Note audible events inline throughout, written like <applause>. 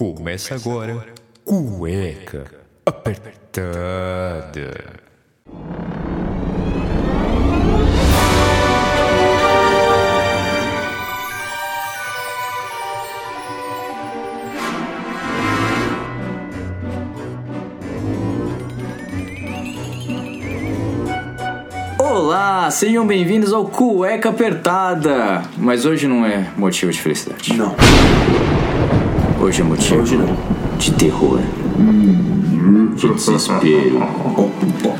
Começa agora, cueca apertada. Olá, sejam bem-vindos ao Cueca Apertada. Mas hoje não é motivo de felicidade. Não, Hoje é motivo hoje de terror. De desespero.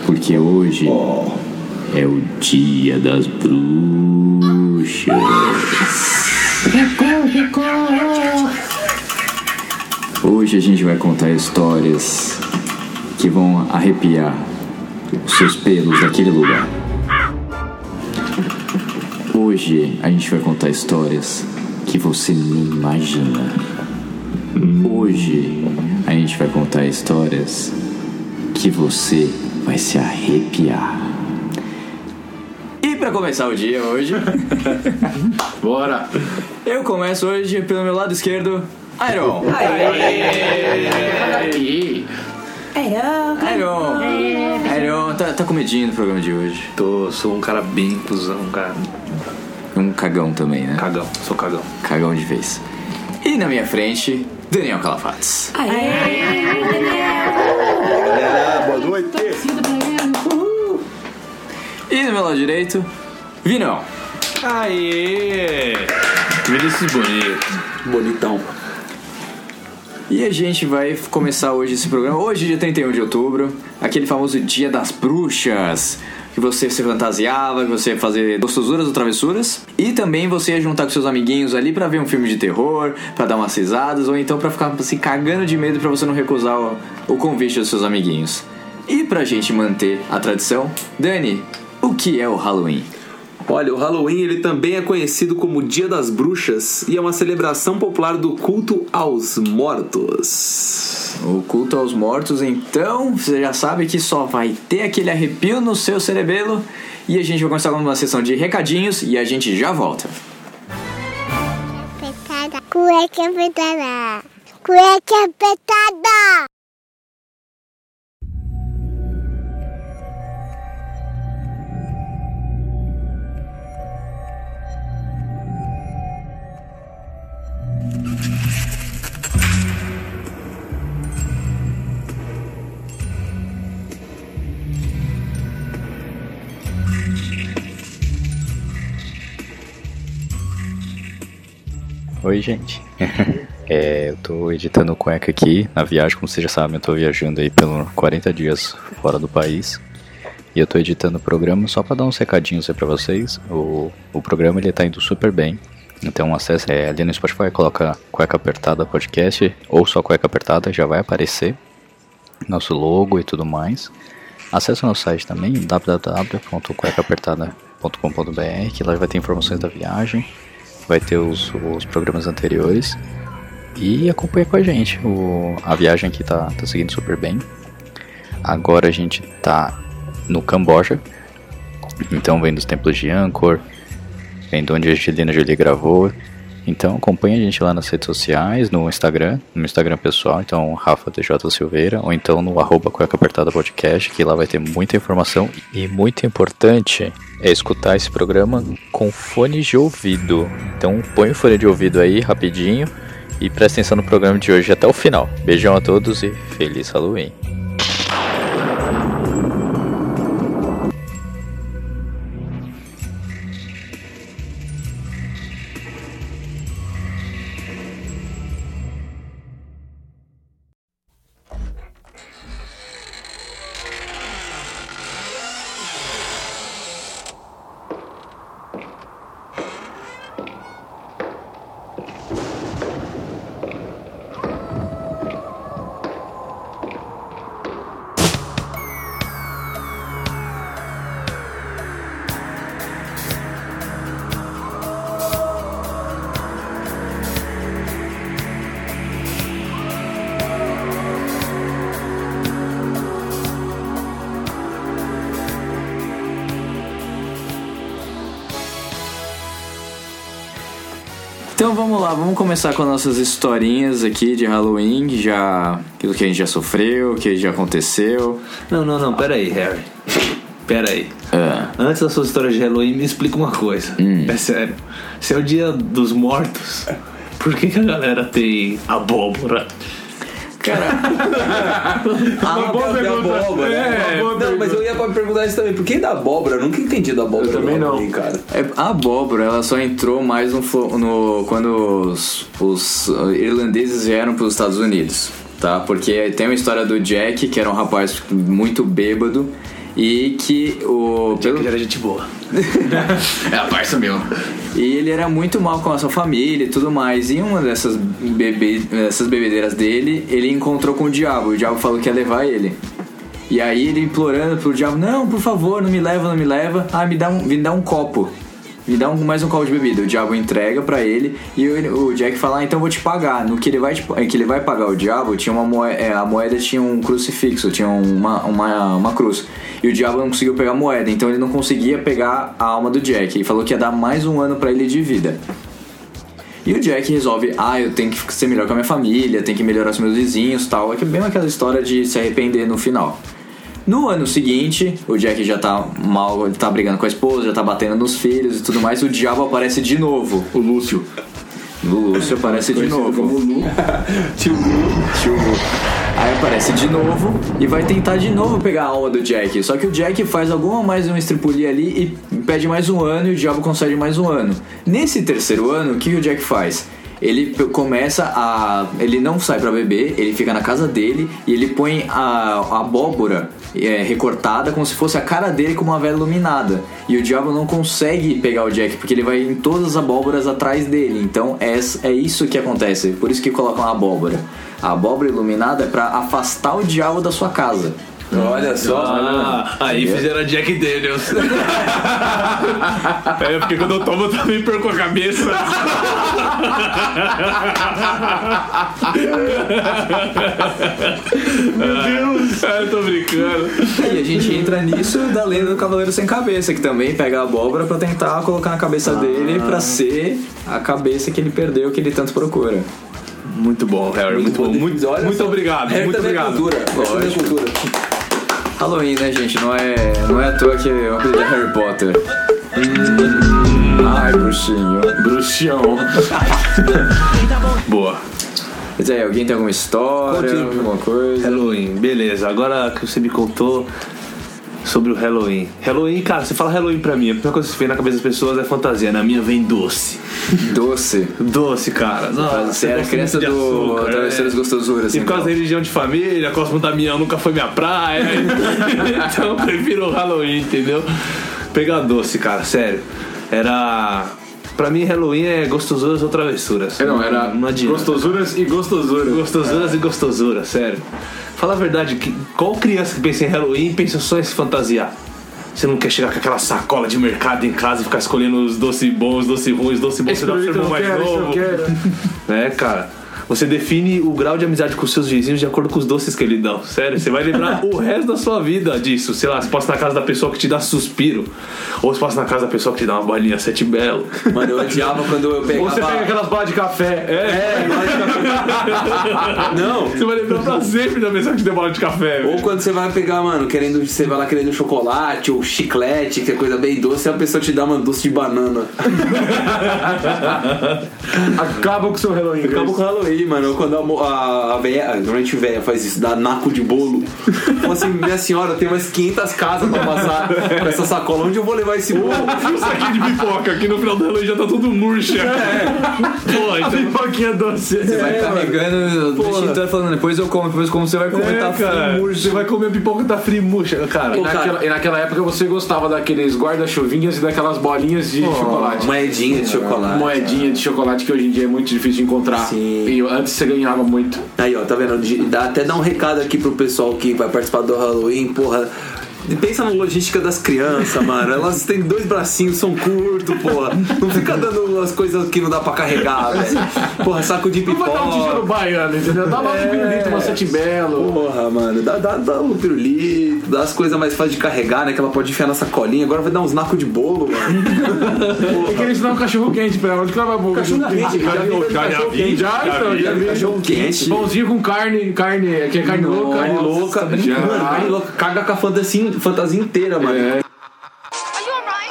Porque hoje é o dia das bruxas. Hoje a gente vai contar histórias que vão arrepiar os seus pelos daquele lugar. Hoje a gente vai contar histórias que você nem imagina. Hoje a gente vai contar histórias que você vai se arrepiar. E para começar o dia hoje, <laughs> Bora! eu começo hoje pelo meu lado esquerdo, Iron. Aí! Iron. Iron, tá, tá com medinho no programa de hoje. Tô, sou um cara bem cuzão, cara Um cagão também, né? cagão, sou cagão. Cagão de vez. E na minha frente, Daniel Calafates. Galera, boa noite! E no meu lado direito, Vinão. Aê! Vinícius Bonito. Bonitão. E a gente vai começar hoje esse programa. Hoje, dia 31 de outubro, aquele famoso Dia das Bruxas. Que você se fantasiava, que você ia fazer gostosuras ou travessuras. E também você ia juntar com seus amiguinhos ali pra ver um filme de terror, pra dar umas risadas, ou então pra ficar se cagando de medo pra você não recusar o, o convite dos seus amiguinhos. E pra gente manter a tradição, Dani, o que é o Halloween? Olha, o Halloween ele também é conhecido como Dia das Bruxas e é uma celebração popular do culto aos mortos. O culto aos mortos, então, você já sabe que só vai ter aquele arrepio no seu cerebelo. E a gente vai começar com uma sessão de recadinhos e a gente já volta. Cueca apertada. Cueca apertada. Oi, gente. É, eu tô editando o cueca aqui na viagem, como vocês já sabem, eu tô viajando aí pelos 40 dias fora do país. E eu tô editando o programa só pra dar uns recadinhos aí pra vocês. O, o programa ele tá indo super bem. Então acesse é, ali no Spotify, coloca Cueca Apertada Podcast ou só Cueca Apertada, já vai aparecer nosso logo e tudo mais. Acesse o nosso site também, www.cuecaapertada.com.br, que lá vai ter informações da viagem, vai ter os, os programas anteriores e acompanha com a gente. O, a viagem aqui tá, tá seguindo super bem. Agora a gente tá no Camboja, então vem dos templos de Angkor, vem de onde a Angelina Jolie gravou. Então acompanha a gente lá nas redes sociais, no Instagram, no Instagram pessoal, então Rafa DJ Silveira, ou então no arroba Cueca Apertada Podcast, que lá vai ter muita informação. E muito importante é escutar esse programa com fones de ouvido. Então põe o fone de ouvido aí rapidinho e presta atenção no programa de hoje até o final. Beijão a todos e feliz Halloween. Então vamos lá, vamos começar com nossas historinhas aqui de Halloween, já. aquilo que a gente já sofreu, que já aconteceu. Não, não, não, pera aí, Harry. Pera aí. Ah, Antes da sua história de Halloween, me explica uma coisa. É sério. Se é o dia dos mortos, por que, que a galera tem abóbora? Ah, <laughs> boa pergunta. É, não, mas eu ia pra perguntar isso também. Por que da abóbora? Eu nunca entendi da abóbora. Eu também não. Cara. é, a abóbora, ela só entrou mais no, no- quando os, os irlandeses vieram para os Estados Unidos, tá? Porque tem uma história do Jack, que era um rapaz muito bêbado, e que o. pelo- Que era gente boa. <laughs> É a parça meu. E ele era muito mal com a sua família e tudo mais. E em uma dessas, bebe, dessas bebedeiras dele, ele encontrou com o diabo. O diabo falou que ia levar ele. E aí ele implorando pro diabo, não, por favor, não me leva, não me leva. Ah, me dá um, me dá um copo. Me dá um, mais um copo de bebida. O diabo entrega pra ele e o, o Jack fala, ah, então vou te pagar. No que ele vai, que ele vai pagar o diabo, tinha uma moeda, a moeda tinha um crucifixo, tinha uma, uma, uma cruz. E o diabo não conseguiu pegar a moeda, então ele não conseguia pegar a alma do Jack. E falou que ia dar mais um ano pra ele de vida. E o Jack resolve, ah, eu tenho que ser melhor com a minha família, tenho que melhorar os meus vizinhos tal. É que é bem aquela história de se arrepender no final. No ano seguinte, o Jack já tá mal, ele tá brigando com a esposa, já tá batendo nos filhos e tudo mais. O diabo aparece de novo. O Lúcio. O Lúcio aparece de novo. <laughs> Tio Lu. Tio Lu. Aí aparece de novo e vai tentar de novo pegar a alma do Jack. Só que o Jack faz alguma mais uma estripulia ali e pede mais um ano e o diabo concede mais um ano. Nesse terceiro ano, o que o Jack faz? Ele começa a. Ele não sai pra beber, ele fica na casa dele e ele põe a, a abóbora é, recortada como se fosse a cara dele com uma vela iluminada. E o diabo não consegue pegar o Jack porque ele vai em todas as abóboras atrás dele. Então é, é isso que acontece. Por isso que colocam a abóbora. A abóbora iluminada é pra afastar o diabo da sua casa. Olha só. Ah, aí fizeram a Jack Daniels. <laughs> é, porque quando eu tomo eu também perco a cabeça. Meu Deus! Ah, <laughs> eu tô brincando. E a gente entra nisso da lenda do Cavaleiro Sem Cabeça, que também pega a abóbora pra tentar colocar na cabeça dele pra ser a cabeça que ele perdeu, que ele tanto procura. Muito bom, Harry. Muito, bom. Muito, Olha muito só. obrigado. Harry muito é obrigado. cultura. Harry também é cultura. Halloween, né, gente? Não é, não é à toa que é uma coisa de Harry Potter. Ai, bruxinho. Bruxão. <laughs> Boa. Mas aí, alguém tem alguma história, Conte. alguma coisa? Halloween, beleza. Agora que você me contou sobre o Halloween. Halloween, cara, você fala Halloween pra mim, a primeira coisa que você vê na cabeça das pessoas é fantasia. Na minha vem doce. Doce. Doce, cara. Nossa, Você era criança do Travesseiros é. Gostosuras, E por causa da então. religião de família, Cosmo Damião nunca foi minha praia. <laughs> então eu prefiro o Halloween, entendeu? Pegar doce, cara, sério. Era. Pra mim, Halloween é gostosuras ou travessuras. Não, era Não adianta. gostosuras e gostosuras. Gostosuras e gostosuras, sério. Fala a verdade, que, qual criança que pensa em Halloween pensa só em se fantasiar? Você não quer chegar com aquela sacola de mercado em casa e ficar escolhendo os doces bons, os doces ruins, os doces bons você dá pro seu irmão mais quero, novo. <laughs> É, cara. Você define o grau de amizade com seus vizinhos de acordo com os doces que eles dão. Sério, você vai lembrar <laughs> o resto da sua vida disso. Sei lá, você passa na casa da pessoa que te dá suspiro. Ou você passa na casa da pessoa que te dá uma bolinha sete belo. Mano, eu odiava quando eu Ou pegava... você pega aquelas balas de café. É. <laughs> Não. Você vai lembrar pra sempre da pessoa que te deu bola de café. Ou quando você vai pegar, mano, querendo, você vai lá querendo chocolate ou chiclete, que é coisa bem doce, e a pessoa te dá uma doce de banana. <laughs> Acaba com o seu Halloween. Acabou com o Halloween, mano. Quando a, a, a véia, normalmente véia faz isso, dá naco de bolo. Fala assim, minha senhora, tem umas 500 casas pra passar com essa sacola. Onde eu vou levar esse bolo? <laughs> Um saquinho de pipoca, que no final do Halloween já tá tudo murcha. Pô, então... Pipoquinha doce. Você vai carregando o extintor falando, depois eu como, depois como você vai comer, É, tá cara, frio, você vai comer a pipoca tá frio murcha, cara. E naquela, e naquela época você gostava daqueles guarda-chuvinhas e daquelas bolinhas de chocolate. Moedinha de chocolate. Moedinha de chocolate que hoje em dia é muito difícil de encontrar. Sim. E antes você ganhava muito. Aí, ó, tá vendo? Dá até dar um recado aqui pro pessoal que vai participar do Halloween, porra. Pensa na logística das crianças, mano. Elas têm dois bracinhos, são curtos, porra. Não fica dando as coisas que não dá pra carregar, velho. Porra, saco de Não vai dar um tijolo pipoca. baiano, entendeu? Dá lá um pirulito, uma sete belo. Porra, mano, dá, dá, dá um pirulito, dá as coisas mais fáceis de carregar, né? Que ela pode enfiar na sacolinha. Agora vai dar uns nacos de bolo, mano. Tem que ensinar um cachorro quente pra ela. Onde que ela vai? Cachorro quente, já vi já- já cachorro vi, quente. Já, então, já vi. Cachorro quente. Pãozinho com carne, carne, que é carne louca. Carne louca. Mano, carne louca. Caga com a fantasia, fantasia inteira, mano. É. Are you alright?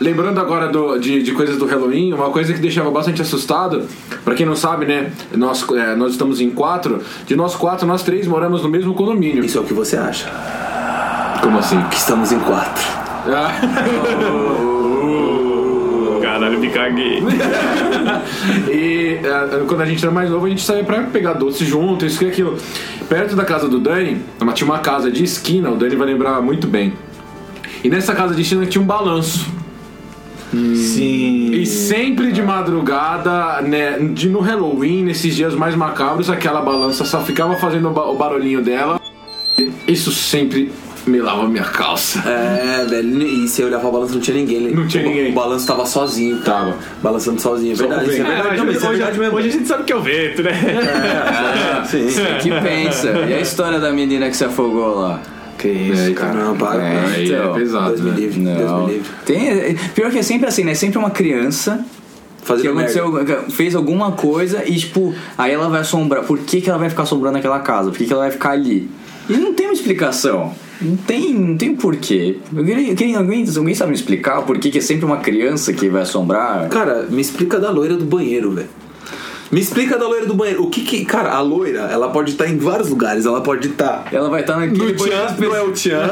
Lembrando agora do- de, de coisas do Halloween, uma coisa que deixava bastante assustado, pra quem não sabe, né? Nós, é, nós estamos em quatro, de nós quatro, nós três moramos no mesmo condomínio. Isso é o que você acha. Como assim? Que estamos em quatro. <laughs> Caralho, me caguei. <laughs> E é, quando a gente era mais novo, a gente saía pra pegar doce junto, isso e aquilo. Perto da casa do Dani, tinha uma casa de esquina, o Dani vai lembrar muito bem. E nessa casa de esquina tinha um balanço. Sim. E sempre de madrugada, né, de, no Halloween, nesses dias mais macabros, aquela balança só ficava fazendo o, ba- o barulhinho dela. Isso sempre melava minha calça. É, velho, e se eu olhar pra balança não tinha ninguém. Não tinha O- ninguém. O balanço tava sozinho. Tava. Balançando sozinho, é verdade. o Isso é verdade. Não, mas é hoje, verdade mesmo. hoje a gente sabe que é o vento, né? <laughs> Sim. Que pensa. E a história da menina que se afogou lá? Que isso, cara. Não, para. É, então. é pesado, Deus me né? livre, Deus Não. me livre. Tem, pior que é sempre assim, né? Sempre uma criança que Fazendo merda. aconteceu, fez alguma coisa e, tipo, aí ela vai assombrar. Por que, que ela vai ficar assombrando aquela casa? Por que, que ela vai ficar ali? E não tem uma explicação. Não tem, não tem porquê. Queria- alguém, alguém sabe me explicar por que, que é sempre uma criança que vai assombrar? Cara, me explica da loira do banheiro, velho. Me explica da loira do banheiro. O que que. Cara, a loira, ela pode estar em vários lugares. Ela pode estar. Ela vai estar naquele No Tchan, não é o Tchan.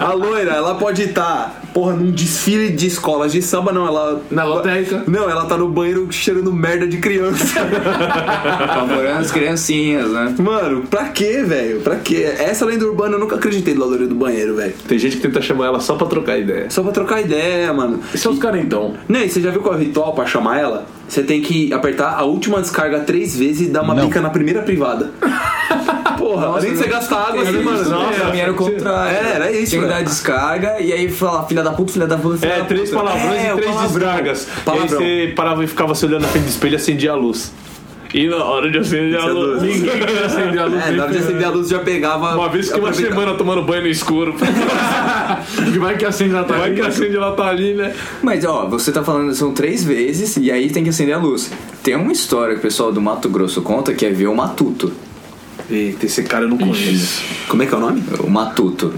a loira, ela pode estar, porra, num desfile de escolas de samba, não. Ela. Na lotérica. Não, ela tá no banheiro cheirando merda de criança. <laughs> apavorando as criancinhas, né? Mano, pra quê, velho? Pra quê? Essa lenda urbana eu nunca acreditei da loira do banheiro, velho. Tem gente que tenta chamar ela só pra trocar ideia. Só pra trocar ideia, mano. E são os carentão. Não, e você já viu qual é o ritual pra chamar ela? Você tem que apertar a última descarga três vezes e dar uma Não. bica na primeira privada. <laughs> Porra, além de você gastar água, assim, mano. Nossa, pra mim era o contrário. É, era isso, Tinha que dar descarga e aí falar, filha da puta, filha da puta, filha É, da três puta. palavrões É, e três palavrão. desgragas. E aí Palavrão. você parava e ficava se olhando na frente do espelho e acendia a luz. E na hora de acender a Isso é luz, ninguém queria acender a luz. <laughs> É, na hora de acender a luz já pegava. Uma vez que uma semana tomando banho no escuro. Que <laughs> vai que acende na Vai que acende ela tá ali, né? Mas ó, você tá falando são três vezes e aí tem que acender a luz. Tem uma história que o pessoal do Mato Grosso conta que é ver o matuto. Eita, esse cara eu não conheço. Como é que é o nome? O matuto.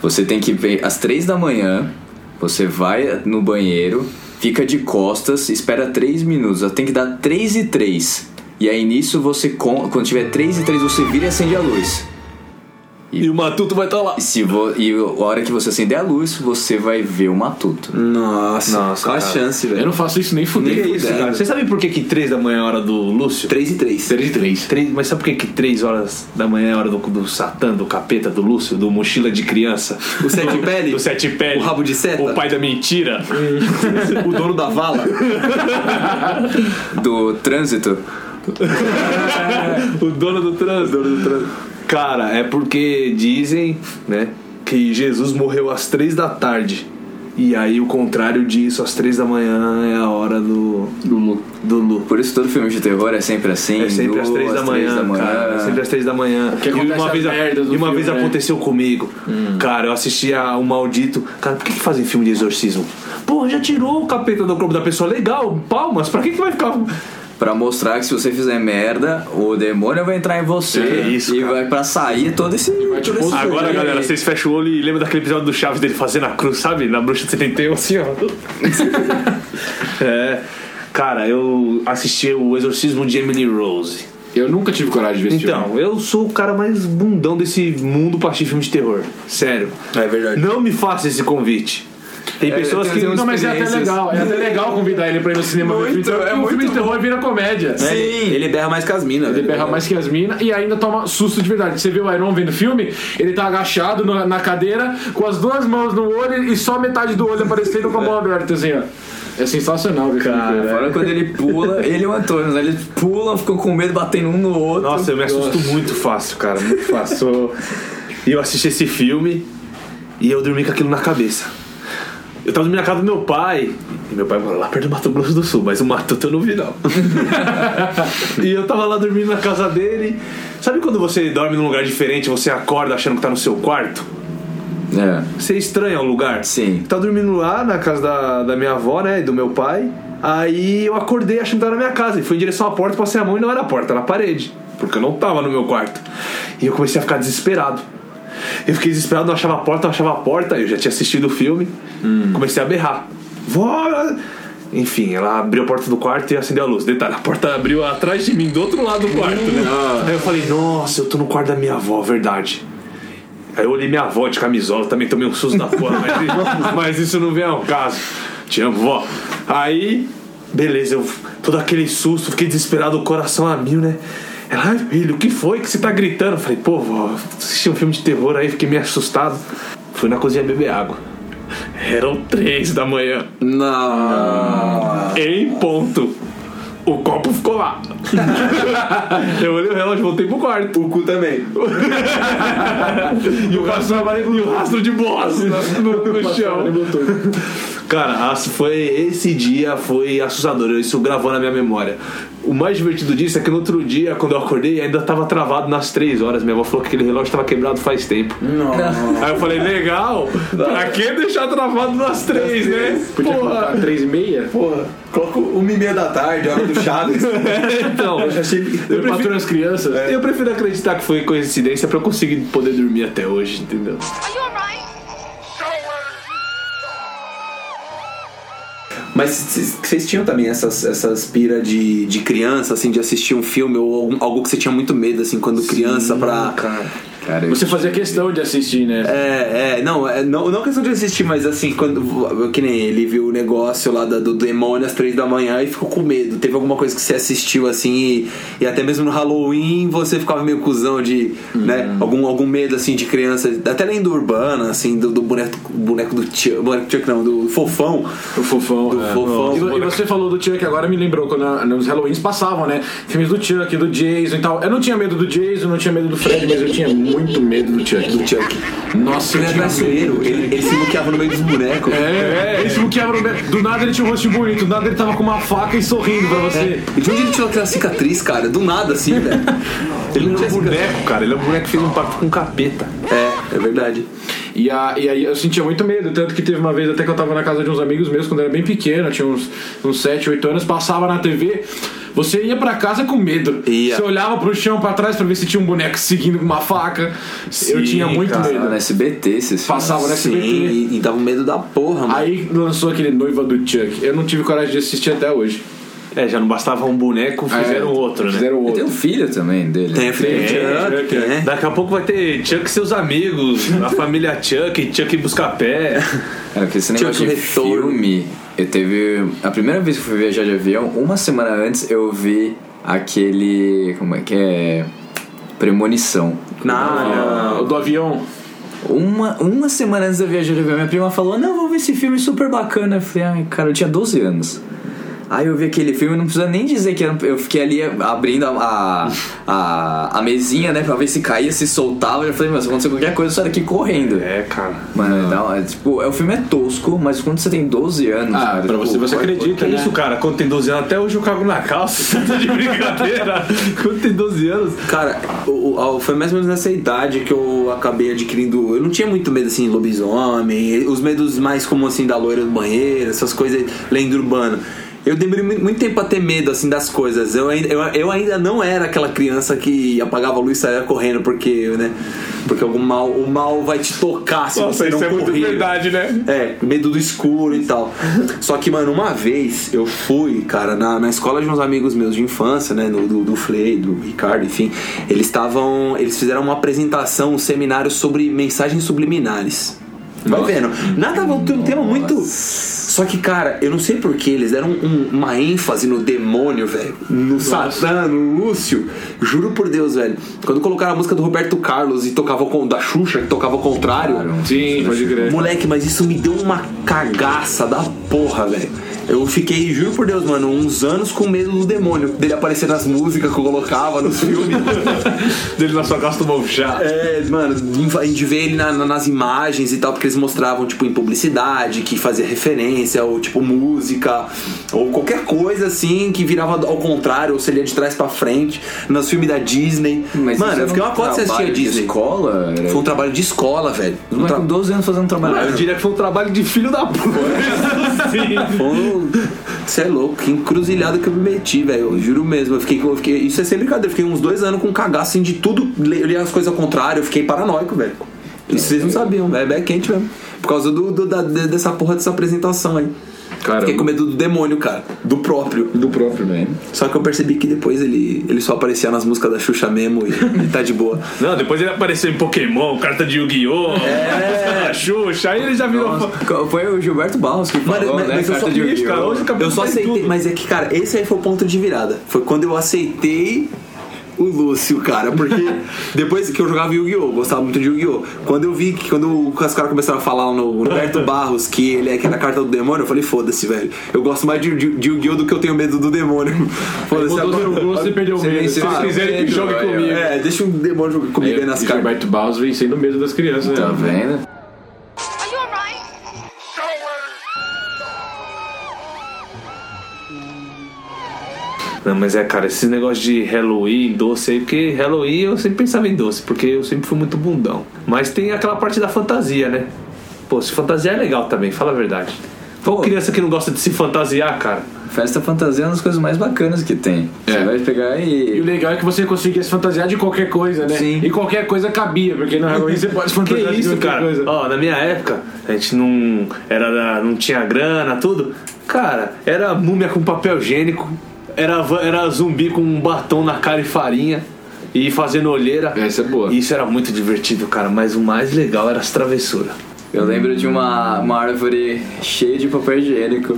Você tem que ver às três da manhã, você vai no banheiro, fica de costas, espera três minutos. Tem que dar três e três. E aí nisso você, quando tiver três e três, você vira e acende a luz. E o Matuto vai estar lá. E, se vo, e a hora que você acender a luz, você vai ver o matuto. Nossa, Nossa, qual a chance, Eu velho? não faço isso nem fuder. Nem Isso, ideia. cara. Você sabe por que, que 3 da manhã é a hora do Lúcio? 3 e 3. 3 de 3. Três- mas sabe por que, que 3 horas da manhã é a hora do, do Satã, do capeta, do Lúcio, do mochila de criança? O sete <laughs> pele? Do sete pele. O rabo de seta? O pai da mentira. <laughs> O dono da vala? Do trânsito. <laughs> o dono do trânsito. Cara, é porque dizem, né, que Jesus morreu às 3 da tarde. E aí o contrário disso, às 3 da manhã é a hora do. Do Lu. Do Lu. Por isso todo filme de terror é sempre assim. É sempre às 3 da três manhã, cara. É sempre às 3 da manhã. E uma vez, do e uma filme, vez né? aconteceu comigo. Cara, eu assisti a O Maldito. Cara, por que, que fazem filme de exorcismo? Pô, já tirou o capeta do corpo da pessoa. Legal, palmas. Pra que, que vai ficar. Pra mostrar que se você fizer merda, o demônio vai entrar em você. É isso, E cara. vai pra sair todo esse. todo esse Agora, galera, vocês fecham o olho e lembram daquele episódio do Chaves dele fazendo a cruz, sabe? Na bruxa de 71, assim, ó. <laughs> é. Cara, eu assisti o Exorcismo de Emily Rose. Eu nunca tive coragem de ver esse filme. Então, eu sou o cara mais bundão desse mundo pra assistir filme de terror. Sério. É verdade. Não me faça esse convite. Tem pessoas tem- que. Não, mas é até legal. É até legal convidar ele pra ir no cinema ver Muito, filme. é Porque o muito filme de terror vira comédia. É, Ele, ele berra mais que as minas. Ele velho. berra mais que as minas e ainda toma susto de verdade. Você vê o Iron vendo filme, ele tá agachado na, na cadeira, com as duas mãos no olho e só metade do olho aparecendo com a mão aberta, assim, ó. É sensacional, ver filme terror. Fora quando ele pula, ele e o Antônio, né? eles pulam, ficam com medo, batendo um no outro. Nossa, eu me assusto muito fácil, cara. Muito fácil. E eu assisti esse filme e eu dormi com aquilo na cabeça. Eu tava dormindo na casa do meu pai. E meu pai mora lá perto do Mato Grosso do Sul, mas o Matuto eu não vi, não. <laughs> e eu tava lá dormindo na casa dele. Sabe quando você dorme num lugar diferente você acorda achando que tá no seu quarto? É. Você estranha o lugar? Sim. Tava dormindo lá na casa da, da minha avó, né? E do meu pai. Aí eu acordei achando que tava na minha casa. E fui em direção à porta, passei a mão e não era a porta, era a parede. Porque eu não tava no meu quarto. E eu comecei a ficar desesperado. Eu fiquei desesperado, não achava a porta, não achava a porta. Eu já tinha assistido o filme. Comecei a berrar. Vó! Enfim, ela abriu a porta do quarto e acendeu a luz. Detalhe, a porta abriu atrás de mim, do outro lado do quarto, né? Aí eu falei, nossa, eu tô no quarto da minha avó, verdade. Aí eu olhei minha avó de camisola, também tomei um susto da porra, <laughs> mas, mas isso não vem ao caso. Te amo, vó. Aí, beleza, eu todo aquele susto, fiquei desesperado, o coração a mil, né? Ela, ai filho, o que foi que você tá gritando? Eu falei, pô, vó, assisti um filme de terror aí, fiquei meio assustado. Fui na cozinha beber água. Eram três da manhã. Não. Em ponto. O copo ficou lá. <laughs> eu olhei o relógio, voltei pro quarto. O cu também. <laughs> E o rastro, e o rastro de bosta no, no <laughs> chão. Cara, foi esse dia foi assustador. Isso gravou na minha memória. O mais divertido disso é que no outro dia, quando eu acordei, ainda tava travado nas três horas. Minha avó falou que aquele relógio tava quebrado faz tempo. Aí eu falei, legal, pra que deixar travado nas três, né? Podia colocar Porra. três e meia? Porra, coloca uma e meia da tarde, hora do Chaves. <laughs> Então, eu, Eu prefiro, as crianças. eu prefiro acreditar que foi coincidência pra eu conseguir poder dormir até hoje, entendeu? Are you alright? Mas vocês tinham também essas, essas pira de, de criança, assim, de assistir um filme ou algum- algo que você tinha muito medo, assim, quando criança, pra. Cara, eu- Você fazia questão de assistir, né? É, é, não, é, não, não questão de assistir, mas assim, quando. Que nem ele viu o negócio lá do demônio às três da manhã e ficou com medo. Teve alguma coisa que você assistiu assim e, e até mesmo no Halloween você ficava meio cuzão de. né? Algum, algum medo assim de criança, até lenda urbana, assim, do, do boneco, boneco do Chuck. Boneco do Chuck não, do fofão. O fofão. Do é. fofão. E, e você falou do Chuck, agora me lembrou quando a- nos Halloweens passavam, né? Filmes do Chuck, do Jason e tal. Eu não tinha medo do Jason, não tinha medo do Fred, mas eu tinha muito <laughs> medo do Chuck. Do Chuck. Nossa, Ele é traiçoeiro, ele, ele se bloqueava no meio dos bonecos. É, ele se bloqueava no meio. Do nada ele tinha um rosto bonito, do nada ele tava com uma faca e sorrindo pra você. E de onde ele tirou aquela cicatriz, cara? Do nada, assim, velho. Ele não é um boneco, cara. Ele é um boneco que fez um pacto com um capeta. É, é verdade. E, a- e aí eu sentia muito medo, tanto que teve uma vez até que eu tava na casa de uns amigos meus quando eu era bem pequeno, eu tinha uns, uns 7, 8 anos, passava na TV, você ia pra casa com medo. Ia. Você olhava pro chão pra trás pra ver se tinha um boneco seguindo com uma faca. eu tinha muito cara. Medo. no SBT esses Passava no Sim, SBT. e, e dava um medo da porra, mano. Aí lançou aquele Noiva do Chuck. Eu não tive coragem de assistir até hoje. É, já não bastava um boneco, fizeram É, outro, né? Fizeram Tem outro. um filho também dele. Tem de É, Chuck, né? Daqui a pouco vai ter Chuck e seus amigos, a <laughs> família Chuck, Chuck Buscapé. Cara, porque esse negócio Chuck de Retorno. filme, eu teve. A primeira vez que eu fui viajar de avião, uma semana antes eu vi aquele. Como é que é? Premonição. Não, O do avião. Uma, uma semana antes da viagem de avião, minha prima falou: Não, vou ver esse filme super bacana. Eu falei: Ai, cara, eu tinha 12 anos. Aí eu vi aquele filme, não precisa nem dizer que era- eu fiquei ali abrindo a, a, a, a mesinha, né, pra ver se caía, se soltava. Eu falei: Mas se acontecer qualquer coisa, eu saio daqui correndo. É, cara. Mano, não, é, tipo, é, o filme é tosco, mas quando você tem 12 anos. Ah, cara, pra tipo, você, você acredita, Que né? isso, cara? Quando tem 12 anos, até hoje eu cago na calça, você <laughs> tá de brincadeira. Quando tem 12 anos. Cara, o- o- foi mais ou menos nessa idade que eu acabei adquirindo. Eu não tinha muito medo assim, lobisomem, os medos mais como assim da loira do banheiro, essas coisas, lenda urbana. Eu demorei mu- muito tempo a ter medo assim das coisas. Eu ainda, eu, eu ainda não era aquela criança que apagava a luz e saía correndo porque, né? Porque algum mal, o mal vai te tocar se você não correr. né? É, medo do escuro e tal. Só que, mano, uma vez eu fui, cara, na, na escola de uns amigos meus de infância, né? No, do, do Flay, do Ricardo, enfim. Eles estavam. Eles fizeram uma apresentação, um seminário sobre mensagens subliminares. Vai vendo. Nada tem um tema muito. Só que, cara, eu não sei porquê, eles deram um- uma ênfase no demônio, velho. No Satã, no Lúcio. Juro por Deus, velho. Quando colocaram a música do Roberto Carlos e tocava com da Xuxa, que tocava ao contrário. Sim, pode crer. Moleque, mas isso me deu uma cagaça da porra, velho. Eu fiquei, juro por Deus, mano, uns anos com medo do demônio. Dele aparecer nas músicas que eu colocava nos <laughs> filmes. Dele na sua casa tomou um chá. É, mano, de- ver ele na- na- nas imagens e tal, porque eles mostravam, tipo, em publicidade, que fazia referência, ou tipo, música, ou qualquer coisa assim, que virava ao contrário, ou seria de trás pra frente, nos filmes da Disney. Mas mano, eu fiquei uma um cota você assistia trabalho de Disney. escola? Era... Foi um trabalho de escola, velho. Um tra- com 12 anos fazendo um trabalho. Eu diria que foi um trabalho de filho da puta. Você é louco, que encruzilhada que eu me meti, velho. Eu juro mesmo. Eu fiquei, eu fiquei. Isso é sem brincadeira. Eu fiquei uns dois anos com cagaço assim de tudo. Eu li as coisas ao contrário. Eu fiquei paranoico, velho. Isso vocês não sabiam, velho. É quente mesmo. Por causa do, do- da- de- dessa porra dessa apresentação aí. Cara, Fiquei com medo do demônio, cara. Do próprio. do próprio, né? Só que eu percebi que depois ele, ele só aparecia nas músicas da Xuxa mesmo e, e tá de boa. <laughs> Não, depois ele apareceu em Pokémon, carta de Yu-Gi-Oh! É. da <laughs> Xuxa, aí ele já virou. fã. Foi o Gilberto Barros que falou, mas- né? mas eu Carta só- de Yu-Gi-Oh! Eu só aceitei, tudo. mas é que, cara, esse aí foi o ponto de virada. Foi quando eu aceitei o Lúcio, cara, porque <laughs> depois que eu jogava Yu-Gi-Oh! gostava muito de Yu-Gi-Oh! Quando eu vi que quando os caras começaram a falar no Roberto <laughs> Barros que ele é que era a carta do demônio, eu falei, foda-se, velho. Eu gosto mais de, de, de Yu-Gi-Oh! do que eu tenho medo do demônio. <laughs> Foda-se você perdeu o medo. Se vocês o quiserem que jogue aí, comigo. É, deixa um demônio jogar comigo aí nas E cartas. Gilberto Barros vencendo o medo das crianças, Tá né? vendo? Não, mas é, cara, esses negócios de Halloween, doce aí, porque Halloween eu sempre pensava em doce, porque eu sempre fui muito bundão. Mas tem aquela parte da fantasia, né? Pô, se fantasiar é legal também, fala a verdade. Qual Pô. criança que não gosta de se fantasiar, cara? Festa fantasia é uma das coisas mais bacanas que tem. Você É. vai pegar E o e. legal é que você conseguia se fantasiar de qualquer coisa, né? Sim. E qualquer coisa cabia, porque no Halloween você pode se <laughs> Que fantasiar de isso, qualquer cara? coisa. Ó, na minha época, a gente não era da- não tinha grana, tudo. Cara, era múmia com papel higiênico, era era zumbi com um batom na cara e farinha e fazendo olheira. Essa é boa. Isso era muito divertido, cara, mas o mais legal era as travessuras. Eu lembro de uma, uma árvore cheia de papel higiênico.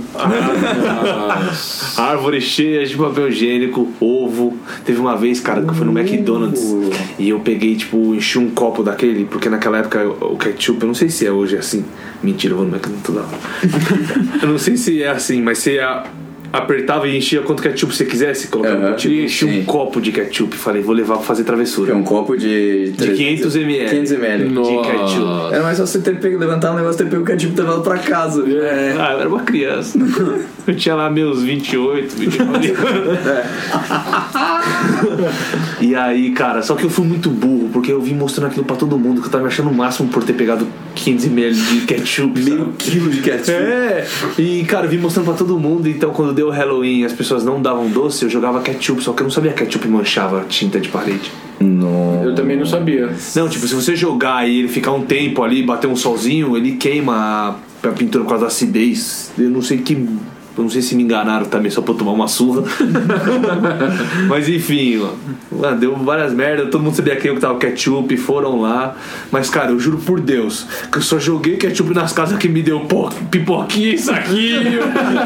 Árvore cheia de papel higiênico, ovo. Teve uma vez, cara, que eu fui no McDonald's e eu peguei, tipo, enchi um copo daquele, porque naquela época o ketchup, eu não sei se é hoje assim. Mentira, eu vou no McDonald's toda hora. <laughs> eu não sei se é assim, mas você a- apertava e enchia quanto ketchup você quisesse, colocava Aham, ketchup, e enchi um copo de ketchup. Falei, vou levar pra fazer travessura. É um copo de. De 500 ml. 500 ml. De ketchup. Era mais só você ter pego, levantar um negócio, ter pego o ketchup e levado pra casa. É, ah, eu era uma criança. <laughs> Eu tinha lá meus 28, 29 <laughs> anos. E aí, cara, só que eu fui muito burro, porque eu vim mostrando aquilo pra todo mundo, que eu tava me achando o máximo por ter pegado 500ml de ketchup. Meio sabe? quilo de ketchup. É, e cara, eu vim mostrando pra todo mundo, então quando deu o Halloween e as pessoas não davam doce, eu jogava ketchup, só que eu não sabia que ketchup manchava tinta de parede. No... Eu também não sabia. Não, tipo, se você jogar e ele ficar um tempo ali, bater um solzinho, ele queima a, a pintura por causa da acidez. Eu não sei que. Não sei se me enganaram também só pra eu tomar uma surra. <laughs> Mas enfim, mano, Mano, deu várias merdas, todo mundo sabia que eu que tava ketchup, foram lá. Mas, cara, eu juro por Deus, que eu só joguei ketchup nas casas que me deu pipoquinha, isso aqui,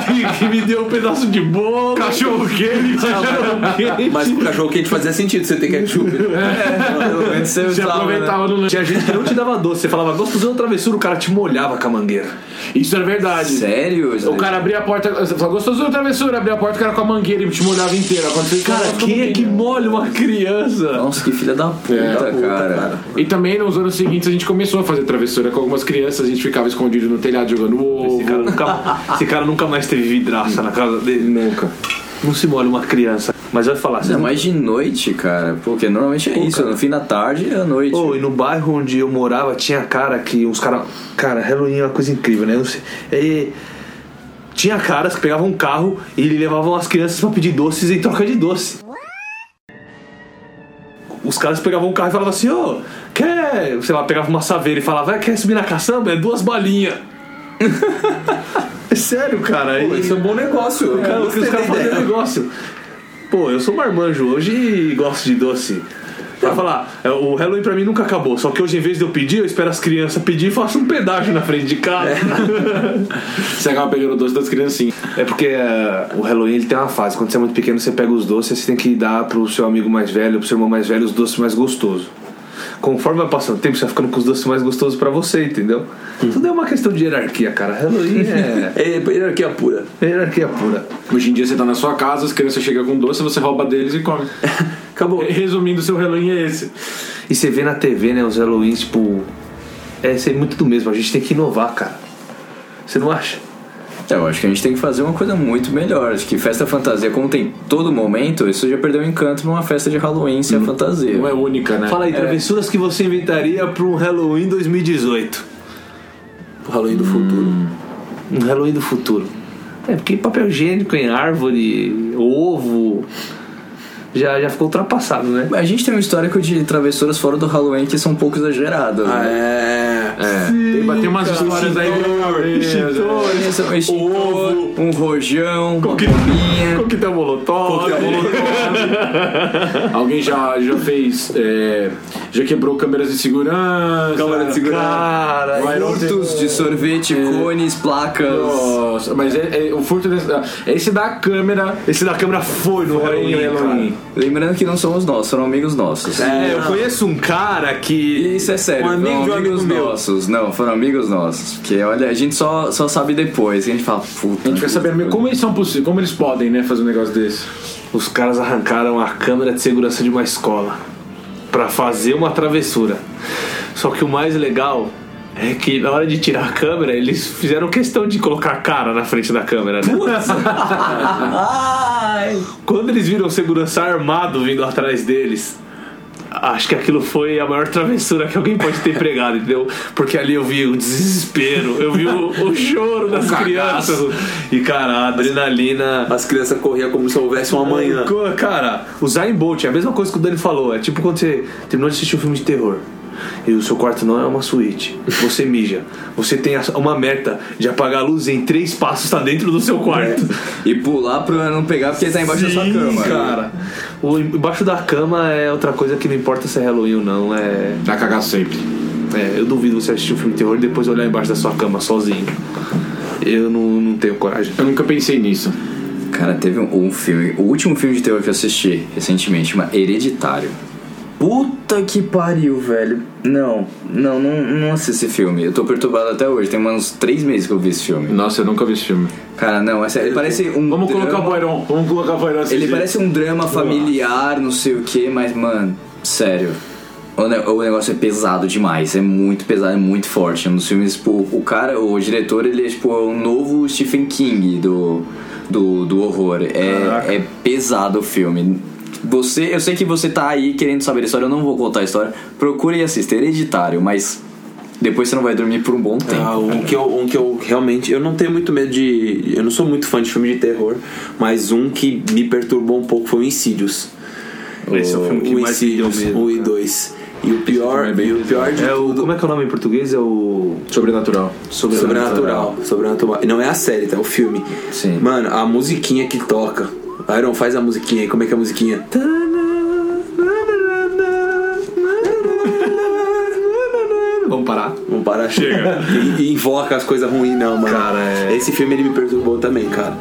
que, <laughs> que me deu um pedaço de bolo. Cachorro quente, <laughs> cachorro quente. Mas pro cachorro quente fazia sentido você ter ketchup. Pelo menos você Você usava, aproveitava né? no Tinha gente que não te dava doce, você falava, gosto de fazer uma travessura, o cara te molhava com a mangueira. Isso era verdade. Sério? O cara abria a porta, você falou, gostoso da travessura, abria a porta, o cara com a mangueira e te molhava inteiro. Aconteceu Cara, quem é que molha uma criança? Nossa, que filha da puta, É, cara. E também nos anos seguintes a gente começou a fazer travessura com algumas crianças, a gente ficava escondido no telhado jogando ovo. Esse cara, nunca, esse cara nunca mais teve vidraça na casa dele. Nunca. Não se molha uma criança. Mas vai falar, Ainda mais de noite, cara. Porque normalmente é isso, no fim da tarde e à noite. Oh, e no bairro onde eu morava tinha cara que uns caras. Cara, Halloween é uma coisa incrível, né? Eu não sei. É, tinha caras que pegavam um carro e levavam as crianças pra pedir doces em troca de doce. Os caras pegavam um carro e falavam assim, ô, quer. Sei lá, pegava uma saveira e falava, "Ah, quer subir na caçamba? É duas balinhas. é <laughs> sério, cara. Pô, E- isso é um bom negócio. cara, os caras fazem negócio. Pô, eu sou marmanjo hoje e gosto de doce. Vai falar, é, o Halloween pra mim nunca acabou. Só que hoje, em vez de eu pedir, eu espero as crianças pedir e faço um pedágio na frente de casa. <laughs> Você acaba pegando o doce das criancinhas. É porque é, o Halloween ele tem uma fase. Quando você é muito pequeno, você pega os doces, você tem que dar pro seu amigo mais velho, pro seu irmão mais velho, os doces mais gostosos. Conforme vai passando o tempo, você vai ficando com os doces mais gostosos pra você, entendeu? Tudo é uma questão de hierarquia, cara. Halloween <laughs> é, É hierarquia pura. é hierarquia pura. Hoje em dia você tá na sua casa, as crianças chegam com doce, você rouba deles e come. <laughs> Acabou. Resumindo, seu Halloween é esse. E você vê na TV, né, os Halloweens, tipo. É ser muito do mesmo. A gente tem que inovar, cara. Você não acha? É, eu acho que a gente tem que fazer uma coisa muito melhor. Acho que festa fantasia, como tem todo momento, isso já perdeu o encanto numa festa de Halloween sem a fantasia. Não é única, né? Fala aí, travessuras que você inventaria pra um Halloween 2018. O Halloween do futuro. Um Halloween do futuro. É, porque papel higiênico em árvore, ovo. Já, já ficou ultrapassado, né? A gente tem um histórico de travessuras fora do Halloween que são um pouco exageradas. Ah, né? é. É. Tem, tem umas histórias aí. Essa- um extintor, um rojão, Coquetel. um bombinha. Coquetel molotov. <laughs> Alguém já, já fez. é, já quebrou câmeras de segurança. Câmera de segurança. Cara, Furtos de sorvete, cones, placas. Nossa, mas é, é- o furto desse, é esse da câmera. esse da câmera foi no Halloween, Halloween. Lembrando que não somos nós, foram amigos nossos. É, eu conheço um cara que. Isso é sério, Um amigo foram de um amigos amigo meu. nossos. Não, foram amigos nossos. Porque olha, a gente só, só sabe depois. que A gente fala, puta. A gente quer saber meu, como eles são possíveis, como eles podem, né, fazer um negócio desse. Os caras arrancaram a câmera de segurança de uma escola pra fazer uma travessura. Só que o mais legal é que na hora de tirar a câmera, eles fizeram questão de colocar a cara na frente da câmera, né? Ai! Quando eles viram o segurança armado vindo atrás deles, acho que aquilo foi a maior travessura que alguém pode ter pregado, entendeu? Porque ali eu vi o desespero, eu vi o, o choro das cagaço. crianças. E cara, a adrenalina. As crianças corriam como se houvesse um amanhã. Co- Cara, o Zayn Bolt é a mesma coisa que o Dani falou. É tipo quando você terminou de assistir um filme de terror. E o seu quarto não é uma suíte. Você mija. Você tem uma meta de apagar a luz em três passos, tá dentro do seu quarto. E pular pra não pegar porque ele tá embaixo da sua Sim, cama. cara. O embaixo da cama é outra coisa que não importa se é Halloween ou não. É, Dá cagar sempre. é, eu duvido você assistir um filme de terror e depois olhar embaixo da sua cama sozinho. Eu não, não tenho coragem. Eu nunca pensei nisso. Cara, teve um, um filme, o último filme de terror que eu assisti recentemente, chama Hereditário. Puta que pariu, velho. Não, não, não, não assisti esse filme. Eu tô perturbado até hoje. Tem uns três meses que eu vi esse filme. Nossa, eu nunca vi esse filme. Cara, não, é sério. Ele parece um. Vamos drama- colocar o Boiron. Vamos colocar o Boiron Ele parece um drama familiar, não sei o que, mas, mano, sério. O, ne- o negócio é pesado demais, é muito pesado, é muito forte. É um dos filmes, tipo, o cara, o diretor, ele é tipo um novo Stephen King do, do, do horror. É, é pesado o filme. Você, eu sei que você tá aí querendo saber a história, eu não vou contar a história. Procure e assista, Hereditário, mas depois você não vai dormir por um bom tempo. Ah, um, que eu, um que eu realmente. Eu não tenho muito medo de. Eu não sou muito fã de filme de terror, mas um que me perturbou um pouco foi o Insidious. Esse é o filme que o mais me deu Insidious, medo. um e dois. E o pior, é bem e o pior de É o, tudo. como é que é o nome em português? É o. Sobrenatural. Sobrenatural. Sobrenatural. Não é a série, tá? É o filme. Sim. Mano, a musiquinha que toca. Iron, faz a musiquinha aí. Como é que é a musiquinha? Vamos parar? Vamos parar. Chega. E, e invoca as coisas ruins, não, mano. Cara, é- Esse filme ele me perturbou também, cara.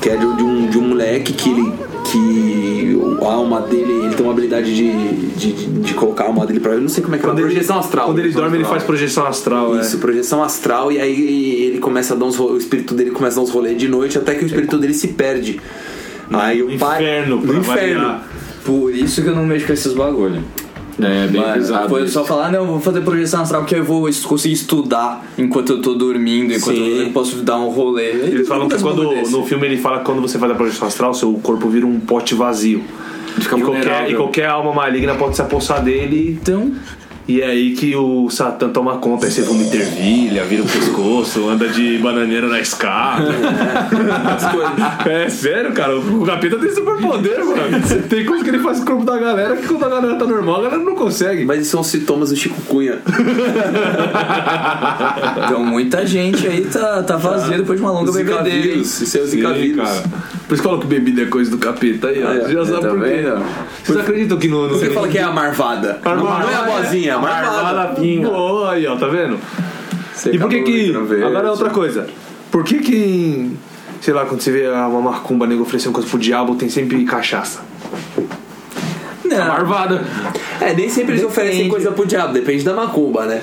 Que é de, de um, de um moleque que ele. Que a alma dele. Ele tem uma habilidade de, de, de colocar a alma dele pra. Eu não sei como é que é. Quando ele- projeção astral. Quando ele dorme, ele astral. faz projeção astral. é. Isso, projeção astral, e aí ele começa a dar uns O espírito dele começa a dar uns rolês de noite até que o espírito dele se perde. Aí o pai. inferno, no pra inferno. variar. Por isso que eu não mexo com esses bagulho. É, bem pesado. Foi isso. só falar, não, vou fazer projeção astral porque eu vou conseguir estudar enquanto eu tô dormindo, enquanto Sim. eu posso dar um rolê. Eles falam que quando no filme ele fala que quando você faz a projeção astral, seu corpo vira um pote vazio. Fica E qualquer, e qualquer alma maligna pode se apossar dele Então, E é aí que o Satã toma conta, aí você vomita ervilha, vira o pescoço, anda de bananeira na escada. é sério, cara, o capeta tem superpoder, mano. Tem coisa que ele faz com o corpo da galera que quando a galera tá normal, a galera não consegue. Mas isso são sintomas do Chico Cunha. <laughs> Então muita gente aí tá, tá vazia depois de uma longa bebedeira. Isso é o Sim, Zika vírus. cara. Por isso que fala que bebida é coisa do capeta aí, ó. Você já É, sabe por quê. Vocês acreditam que no. no Você fala que é a marvada. Marvada. Não é a boazinha, é a marvada. pinga. Pô, aí, ó, tá vendo? Você E por que que. Agora é outra coisa. Por que que. Sei lá, quando você vê uma macumba nego oferecendo coisa pro diabo, tem sempre cachaça? Não, Marvada. É, nem sempre eles oferecem Depende. coisa pro diabo, depende da macumba, né?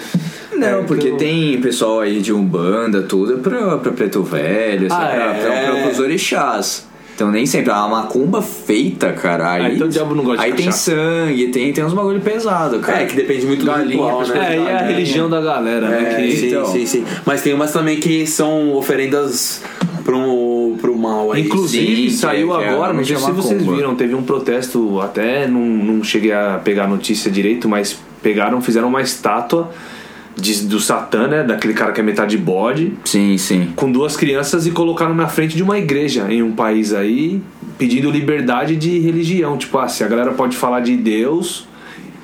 não, porque tem pessoal aí de Umbanda, tudo é pra, pra preto velho, sabe? Ah, pra, é. pra, pra, pros orixás. Então nem sempre. A macumba feita, cara. Aí, Ah, então o diabo não gosta de Aí tem cachaça. sangue, tem, tem uns bagulho pesado, cara. É, que depende muito do Galinha, ritual, né? É, e é a religião da galera, né? É, Que sim, então. sim, sim. Mas tem umas também que são oferendas pro, pro mal aí. Inclusive, Sim, saiu que é- que é agora, não sei se realmente a vocês viram, teve um protesto, até não, não cheguei a pegar a notícia direito, mas pegaram, fizeram uma estátua de- do Satã, né? Daquele cara que é metade bode, Sim, sim. com duas crianças e colocaram na frente de uma igreja em um país aí, pedindo liberdade de religião. Tipo, ah, se a galera pode falar de Deus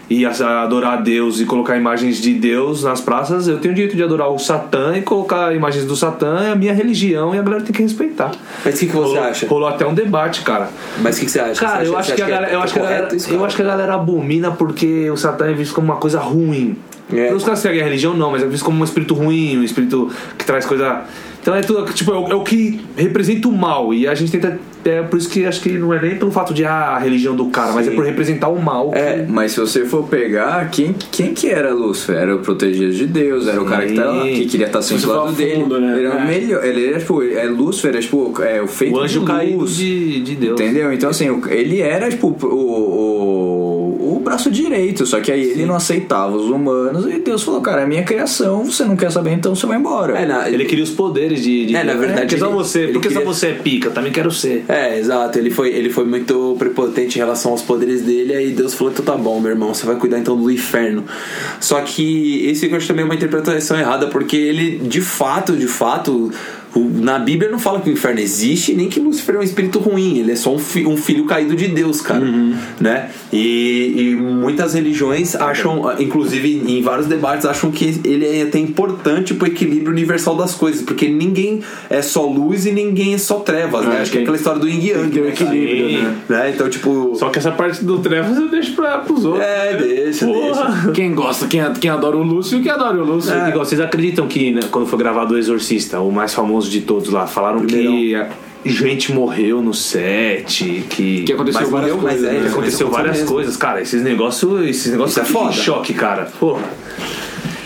e adorar a Deus e colocar imagens de Deus nas praças, eu tenho o direito de adorar o Satã e colocar imagens do Satã, é a minha religião e a galera tem que respeitar. Mas o que, que você rolou, acha? rolou até um debate, cara. Mas o que, que você acha? Cara, Você eu acha- acho que a acha galera, eu é acho que a galera, isso, eu acho que a galera abomina porque o Satã é visto como uma coisa ruim. É. Não caras seguem a religião, não, mas é visto como um espírito ruim, um espírito que traz coisa. Então é tudo, tipo, é o, é o que representa o mal. E a gente tenta. É por isso que acho que não é nem pelo fato de ah, a religião do cara, mas é Sim. por representar o mal. É, mas se você for pegar, quem, quem que era Lúcifer? Era o protegido de Deus, era o cara que, tá, que queria estar sempre você do lado dele. fundo, né? Ele era o É. melhor. Ele era, tipo, é, Lúcifer é tipo é, o feito o anjo de caído luz. de, de Deus. Entendeu? Então, assim, ele era, tipo, o, o braço direito, só que aí ele não aceitava os humanos e Deus falou, cara, é minha criação, você não quer saber, então você vai embora. É, na, Ele queria os poderes de. de É, na verdade, Porque só ele- você, ele porque só queria- você é pica, eu também quero ser. É, exato. Ele foi, ele foi muito prepotente em relação aos poderes dele. Aí Deus falou: então tá bom, meu irmão, você vai cuidar então do inferno. Só que esse eu acho também é uma interpretação errada, porque ele, de fato, de fato. Na Bíblia não fala que o inferno existe, nem que Lúcifer é um espírito ruim, ele é só um, fi- um filho caído de Deus, cara. Né? E, e muitas religiões acham, inclusive em vários debates, acham que ele é até importante pro equilíbrio universal das coisas, porque ninguém é só luz e ninguém é só trevas, né? É, Acho que é tem- aquela história do yin yang, ter um né, equilíbrio, né? né? Então, tipo. Só que essa parte do Trevas eu deixo pra, pros outros. É, deixa, deixa. Quem gosta, quem, quem adora o Lúcio, quem adora o Lúcio. É. Igual, vocês acreditam que né, quando foi gravado o Exorcista, o mais famoso de todos lá, falaram que a- gente morreu no set, que, Que aconteceu Mas várias morreu, mas coisas. é, né? que aconteceu várias mesmo. coisas, cara. Esses negócios, esses negócios é em foda. choque, cara. Porra.